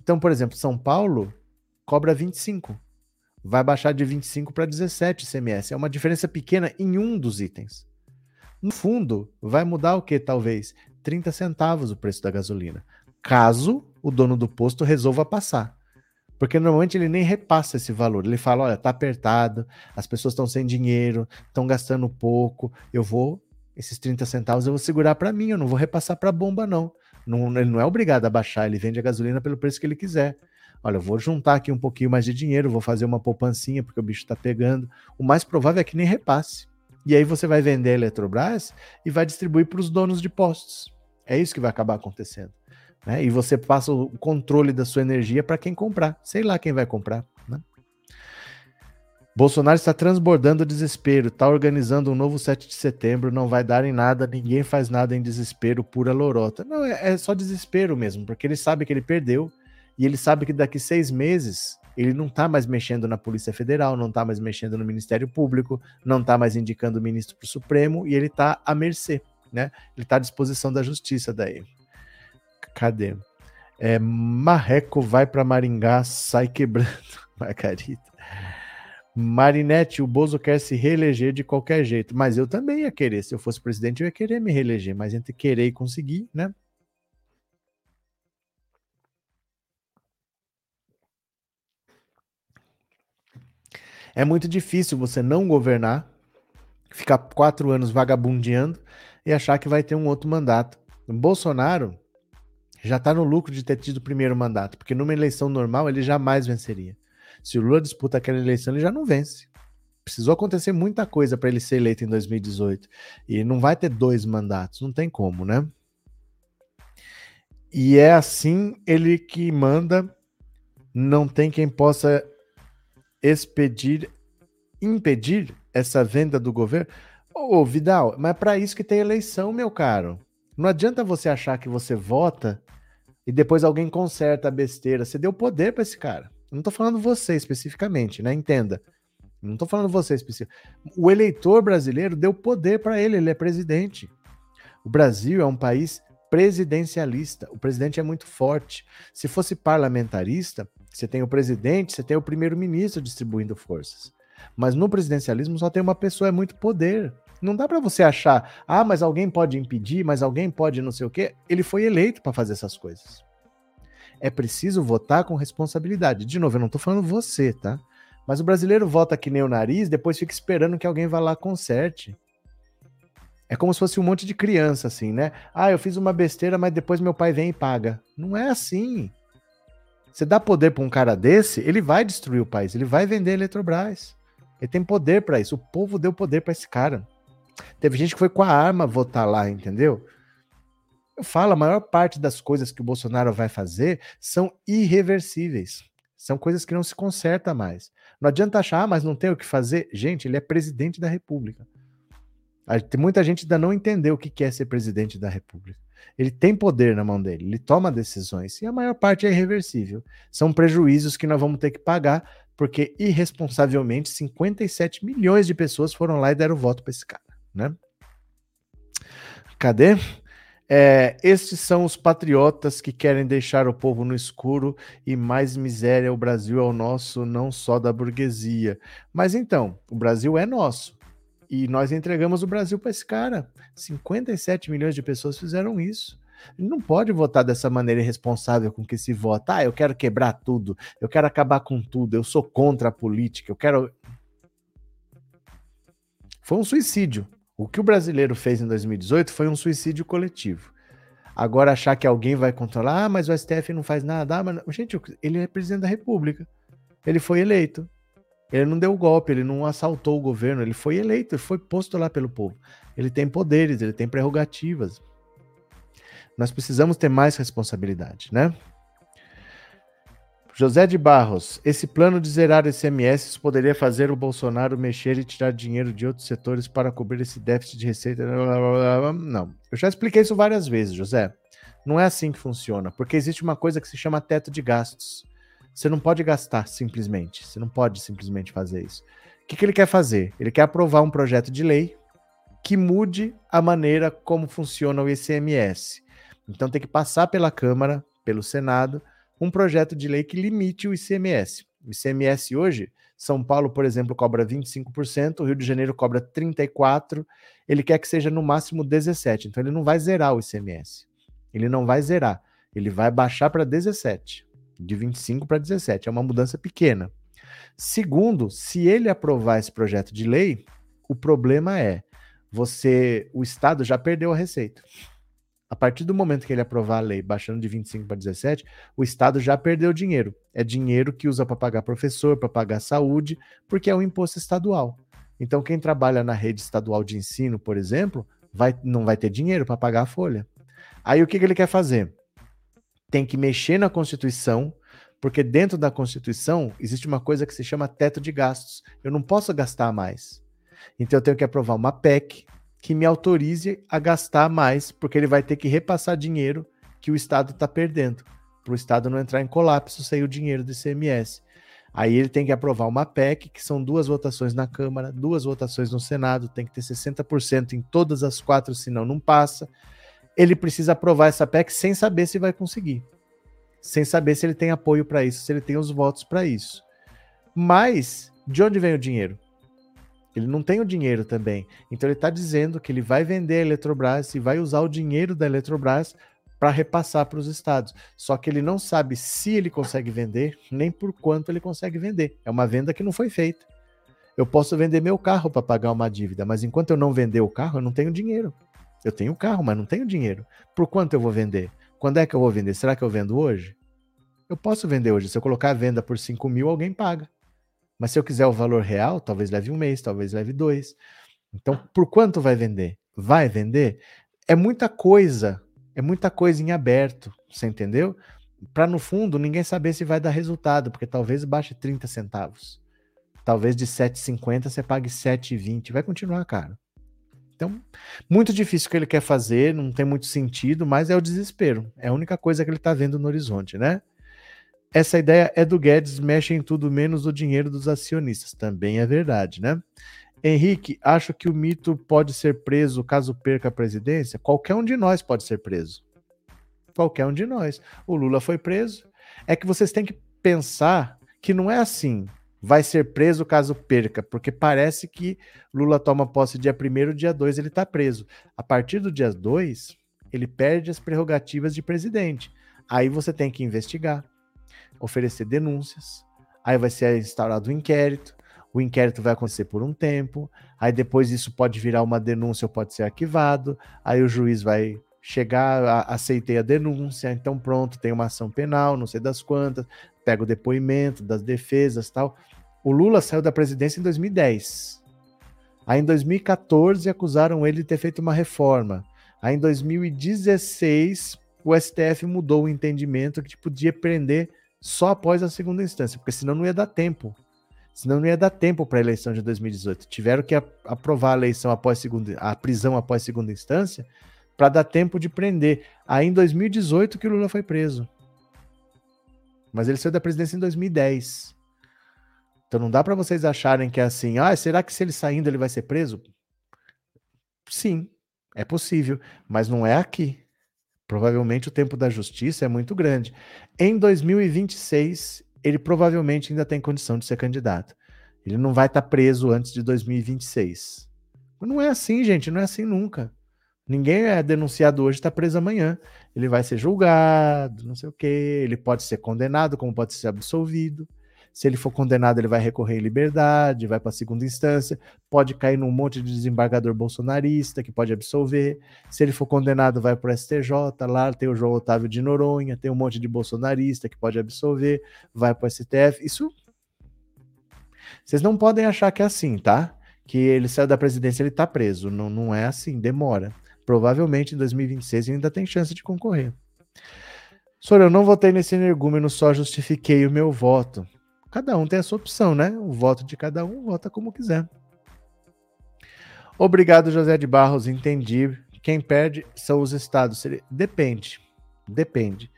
Então, por exemplo, São Paulo cobra 25 vai baixar de 25 para 17 CMS. É uma diferença pequena em um dos itens. No fundo, vai mudar o que talvez? 30 centavos o preço da gasolina. Caso o dono do posto resolva passar. Porque normalmente ele nem repassa esse valor. Ele fala: olha, tá apertado, as pessoas estão sem dinheiro, estão gastando pouco, eu vou, esses 30 centavos eu vou segurar para mim, eu não vou repassar para a bomba, não. não. Ele não é obrigado a baixar, ele vende a gasolina pelo preço que ele quiser. Olha, vou juntar aqui um pouquinho mais de dinheiro, vou fazer uma poupancinha porque o bicho está pegando. O mais provável é que nem repasse. E aí você vai vender a Eletrobras e vai distribuir para os donos de postos. É isso que vai acabar acontecendo. Né? E você passa o controle da sua energia para quem comprar. Sei lá quem vai comprar. Né? Bolsonaro está transbordando o desespero, está organizando um novo 7 de setembro, não vai dar em nada, ninguém faz nada em desespero, pura lorota. Não, é, é só desespero mesmo, porque ele sabe que ele perdeu, e ele sabe que daqui seis meses ele não está mais mexendo na Polícia Federal, não está mais mexendo no Ministério Público, não está mais indicando o ministro para o Supremo e ele está à mercê, né? Ele está à disposição da Justiça daí. Cadê? É, Marreco vai para Maringá, sai quebrando. Margarita. Marinette, o Bozo quer se reeleger de qualquer jeito, mas eu também ia querer. Se eu fosse presidente, eu ia querer me reeleger, mas entre querer e conseguir, né? É muito difícil você não governar, ficar quatro anos vagabundeando e achar que vai ter um outro mandato. O Bolsonaro já está no lucro de ter tido o primeiro mandato, porque numa eleição normal ele jamais venceria. Se o Lula disputa aquela eleição, ele já não vence. Precisou acontecer muita coisa para ele ser eleito em 2018. E não vai ter dois mandatos, não tem como, né? E é assim ele que manda, não tem quem possa expedir, impedir essa venda do governo? Ô, Vidal, mas é para isso que tem eleição, meu caro. Não adianta você achar que você vota e depois alguém conserta a besteira. Você deu poder para esse cara. Não tô falando você especificamente, né? Entenda. Não tô falando você especificamente. O eleitor brasileiro deu poder para ele, ele é presidente. O Brasil é um país presidencialista. O presidente é muito forte. Se fosse parlamentarista, você tem o presidente, você tem o primeiro-ministro distribuindo forças. Mas no presidencialismo só tem uma pessoa, é muito poder. Não dá para você achar, ah, mas alguém pode impedir, mas alguém pode não sei o quê. Ele foi eleito para fazer essas coisas. É preciso votar com responsabilidade. De novo, eu não estou falando você, tá? Mas o brasileiro vota que nem o nariz, depois fica esperando que alguém vá lá conserte. É como se fosse um monte de criança, assim, né? Ah, eu fiz uma besteira, mas depois meu pai vem e paga. Não é assim. Você dá poder para um cara desse, ele vai destruir o país, ele vai vender a Eletrobras. Ele tem poder para isso. O povo deu poder para esse cara. Teve gente que foi com a arma votar lá, entendeu? Eu falo, a maior parte das coisas que o Bolsonaro vai fazer são irreversíveis. São coisas que não se conserta mais. Não adianta achar, ah, mas não tem o que fazer. Gente, ele é presidente da República. Muita gente ainda não entendeu o que é ser presidente da República. Ele tem poder na mão dele, ele toma decisões e a maior parte é irreversível. São prejuízos que nós vamos ter que pagar porque irresponsavelmente 57 milhões de pessoas foram lá e deram voto para esse cara, né? Cadê? É, estes são os patriotas que querem deixar o povo no escuro e mais miséria o Brasil é o nosso, não só da burguesia. Mas então, o Brasil é nosso. E nós entregamos o Brasil para esse cara. 57 milhões de pessoas fizeram isso. Ele não pode votar dessa maneira irresponsável com que se vota. Ah, eu quero quebrar tudo, eu quero acabar com tudo, eu sou contra a política, eu quero. Foi um suicídio. O que o brasileiro fez em 2018 foi um suicídio coletivo. Agora achar que alguém vai controlar, ah, mas o STF não faz nada. Ah, mas... Gente, ele é presidente da República. Ele foi eleito. Ele não deu golpe, ele não assaltou o governo, ele foi eleito, ele foi posto lá pelo povo. Ele tem poderes, ele tem prerrogativas. Nós precisamos ter mais responsabilidade, né? José de Barros, esse plano de zerar SMS poderia fazer o Bolsonaro mexer e tirar dinheiro de outros setores para cobrir esse déficit de receita? Não, eu já expliquei isso várias vezes, José. Não é assim que funciona, porque existe uma coisa que se chama teto de gastos. Você não pode gastar simplesmente. Você não pode simplesmente fazer isso. O que, que ele quer fazer? Ele quer aprovar um projeto de lei que mude a maneira como funciona o ICMS. Então tem que passar pela Câmara, pelo Senado, um projeto de lei que limite o ICMS. O ICMS hoje, São Paulo, por exemplo, cobra 25%, o Rio de Janeiro cobra 34%, ele quer que seja no máximo 17%. Então ele não vai zerar o ICMS. Ele não vai zerar, ele vai baixar para 17% de 25 para 17. É uma mudança pequena. Segundo, se ele aprovar esse projeto de lei, o problema é você, o Estado já perdeu a receita. A partir do momento que ele aprovar a lei, baixando de 25 para 17, o Estado já perdeu dinheiro. É dinheiro que usa para pagar professor, para pagar saúde, porque é um imposto estadual. Então, quem trabalha na rede estadual de ensino, por exemplo, vai, não vai ter dinheiro para pagar a folha. Aí o que, que ele quer fazer? Tem que mexer na Constituição, porque dentro da Constituição existe uma coisa que se chama teto de gastos. Eu não posso gastar mais. Então eu tenho que aprovar uma PEC que me autorize a gastar mais, porque ele vai ter que repassar dinheiro que o Estado está perdendo, para o Estado não entrar em colapso sem o dinheiro do ICMS. Aí ele tem que aprovar uma PEC, que são duas votações na Câmara, duas votações no Senado, tem que ter 60% em todas as quatro, senão não passa ele precisa aprovar essa PEC sem saber se vai conseguir. Sem saber se ele tem apoio para isso, se ele tem os votos para isso. Mas, de onde vem o dinheiro? Ele não tem o dinheiro também. Então, ele está dizendo que ele vai vender a Eletrobras e vai usar o dinheiro da Eletrobras para repassar para os estados. Só que ele não sabe se ele consegue vender, nem por quanto ele consegue vender. É uma venda que não foi feita. Eu posso vender meu carro para pagar uma dívida, mas enquanto eu não vender o carro, eu não tenho dinheiro. Eu tenho carro, mas não tenho dinheiro. Por quanto eu vou vender? Quando é que eu vou vender? Será que eu vendo hoje? Eu posso vender hoje. Se eu colocar a venda por 5 mil, alguém paga. Mas se eu quiser o valor real, talvez leve um mês, talvez leve dois. Então, por quanto vai vender? Vai vender? É muita coisa. É muita coisa em aberto. Você entendeu? Para no fundo ninguém saber se vai dar resultado, porque talvez baixe 30 centavos. Talvez de 7,50 você pague 7,20. Vai continuar caro. Então, muito difícil o que ele quer fazer, não tem muito sentido, mas é o desespero. É a única coisa que ele está vendo no horizonte, né? Essa ideia é do Guedes, mexe em tudo menos o dinheiro dos acionistas. Também é verdade, né? Henrique, acho que o mito pode ser preso caso perca a presidência? Qualquer um de nós pode ser preso. Qualquer um de nós. O Lula foi preso. É que vocês têm que pensar que não é assim vai ser preso caso perca, porque parece que Lula toma posse dia 1 dia 2 ele está preso. A partir do dia 2, ele perde as prerrogativas de presidente. Aí você tem que investigar, oferecer denúncias, aí vai ser instaurado um inquérito, o inquérito vai acontecer por um tempo, aí depois isso pode virar uma denúncia ou pode ser arquivado, aí o juiz vai chegar, aceitei a denúncia, então pronto, tem uma ação penal, não sei das quantas, pega o depoimento das defesas tal. O Lula saiu da presidência em 2010. Aí em 2014 acusaram ele de ter feito uma reforma. Aí em 2016 o STF mudou o entendimento que podia prender só após a segunda instância, porque senão não ia dar tempo. Senão não ia dar tempo para a eleição de 2018. Tiveram que aprovar a eleição após segunda, a prisão após segunda instância, para dar tempo de prender. Aí em 2018 que o Lula foi preso. Mas ele saiu da presidência em 2010. Então não dá para vocês acharem que é assim, ah, será que se ele saindo ele vai ser preso? Sim, é possível, mas não é aqui. Provavelmente o tempo da justiça é muito grande. Em 2026, ele provavelmente ainda tem condição de ser candidato. Ele não vai estar tá preso antes de 2026. Não é assim, gente, não é assim nunca. Ninguém é denunciado hoje, está preso amanhã. Ele vai ser julgado, não sei o quê. Ele pode ser condenado, como pode ser absolvido. Se ele for condenado, ele vai recorrer em liberdade, vai para a segunda instância, pode cair num monte de desembargador bolsonarista que pode absolver. Se ele for condenado, vai para o STJ, lá tem o João Otávio de Noronha, tem um monte de bolsonarista que pode absolver, vai para o STF. Isso. Vocês não podem achar que é assim, tá? Que ele saiu da presidência, ele está preso. Não, não é assim, demora provavelmente em 2026 ainda tem chance de concorrer. Senhor, eu não votei nesse energúmeno, só justifiquei o meu voto. Cada um tem a sua opção, né? O voto de cada um vota como quiser. Obrigado, José de Barros. Entendi. Quem perde são os estados. Depende. Depende.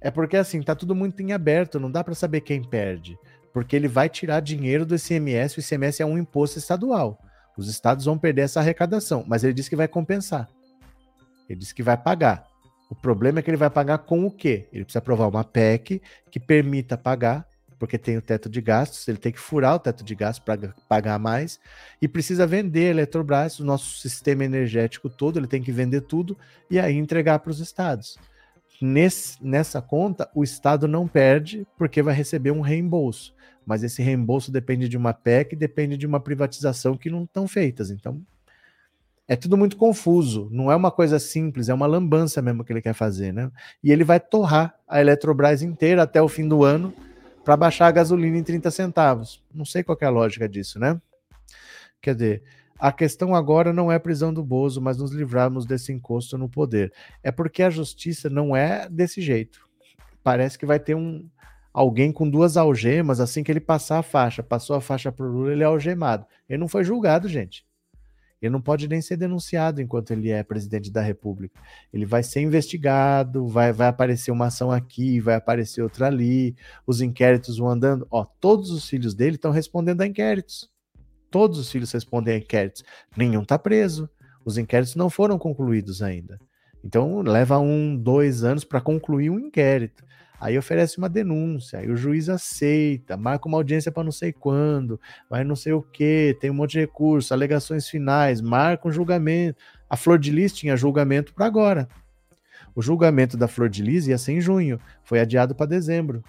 É porque assim, tá tudo muito em aberto, não dá para saber quem perde. Porque ele vai tirar dinheiro do ICMS, o ICMS é um imposto estadual. Os estados vão perder essa arrecadação, mas ele disse que vai compensar. Ele disse que vai pagar. O problema é que ele vai pagar com o quê? Ele precisa aprovar uma PEC que permita pagar, porque tem o teto de gastos, ele tem que furar o teto de gastos para pagar mais, e precisa vender a Eletrobras, o nosso sistema energético todo, ele tem que vender tudo e aí entregar para os estados. Nesse, nessa conta, o Estado não perde porque vai receber um reembolso. Mas esse reembolso depende de uma PEC, depende de uma privatização que não estão feitas. Então, é tudo muito confuso, não é uma coisa simples, é uma lambança mesmo que ele quer fazer, né? E ele vai torrar a Eletrobras inteira até o fim do ano para baixar a gasolina em 30 centavos. Não sei qual é a lógica disso, né? Quer dizer, a questão agora não é prisão do Bozo, mas nos livrarmos desse encosto no poder. É porque a justiça não é desse jeito. Parece que vai ter um alguém com duas algemas assim que ele passar a faixa. Passou a faixa para o Lula, ele é algemado. Ele não foi julgado, gente. Ele não pode nem ser denunciado enquanto ele é presidente da República. Ele vai ser investigado, vai, vai aparecer uma ação aqui, vai aparecer outra ali, os inquéritos vão andando. Ó, todos os filhos dele estão respondendo a inquéritos. Todos os filhos respondem a inquéritos. Nenhum está preso. Os inquéritos não foram concluídos ainda. Então leva um, dois anos para concluir um inquérito. Aí oferece uma denúncia, aí o juiz aceita, marca uma audiência para não sei quando, vai não sei o que, tem um monte de recurso, alegações finais, marca um julgamento. A Flor de Lis tinha julgamento para agora. O julgamento da Flor de Lis ia ser em junho, foi adiado para dezembro.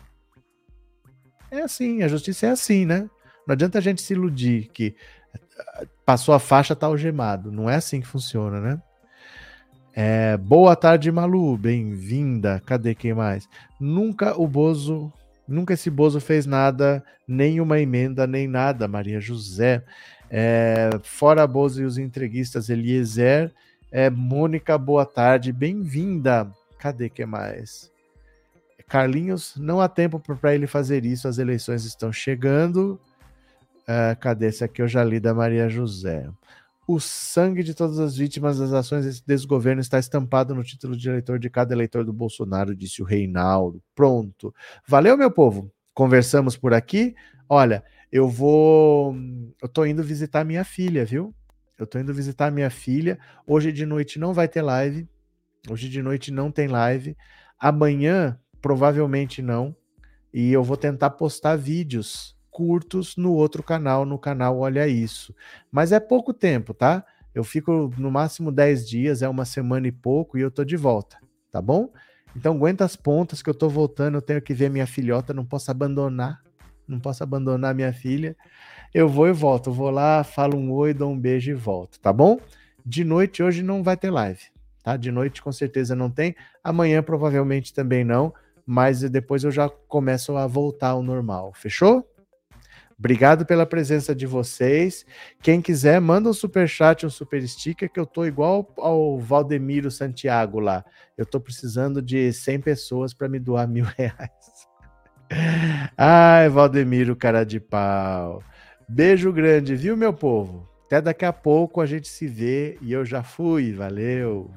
É assim, a justiça é assim, né? Não adianta a gente se iludir que eh, passou a faixa, tá algemado. Não é assim que funciona, né? É, boa tarde, Malu. Bem-vinda. Cadê quem mais? Nunca o Bozo, nunca esse Bozo fez nada, nem uma emenda, nem nada, Maria José. É, fora Bozo e os entreguistas, Eliezer. É, Mônica, boa tarde. Bem-vinda. Cadê quem mais? Carlinhos, não há tempo para ele fazer isso, as eleições estão chegando. É, cadê esse aqui? Eu já li da Maria José. O sangue de todas as vítimas das ações desse desgoverno está estampado no título de eleitor de cada eleitor do Bolsonaro, disse o Reinaldo. Pronto. Valeu, meu povo. Conversamos por aqui. Olha, eu vou. Eu tô indo visitar minha filha, viu? Eu tô indo visitar minha filha. Hoje de noite não vai ter live. Hoje de noite não tem live. Amanhã, provavelmente não. E eu vou tentar postar vídeos curtos no outro canal, no canal Olha Isso. Mas é pouco tempo, tá? Eu fico no máximo 10 dias, é uma semana e pouco, e eu tô de volta, tá bom? Então aguenta as pontas que eu tô voltando, eu tenho que ver minha filhota, não posso abandonar, não posso abandonar minha filha. Eu vou e volto. vou lá, falo um oi, dou um beijo e volto, tá bom? De noite hoje não vai ter live, tá? De noite com certeza não tem. Amanhã provavelmente também não, mas depois eu já começo a voltar ao normal. Fechou? Obrigado pela presença de vocês. Quem quiser, manda um super chat, um super sticker, que eu tô igual ao Valdemiro Santiago lá. Eu tô precisando de 100 pessoas para me doar mil reais. Ai, Valdemiro, cara de pau. Beijo grande, viu, meu povo? Até daqui a pouco a gente se vê e eu já fui. Valeu.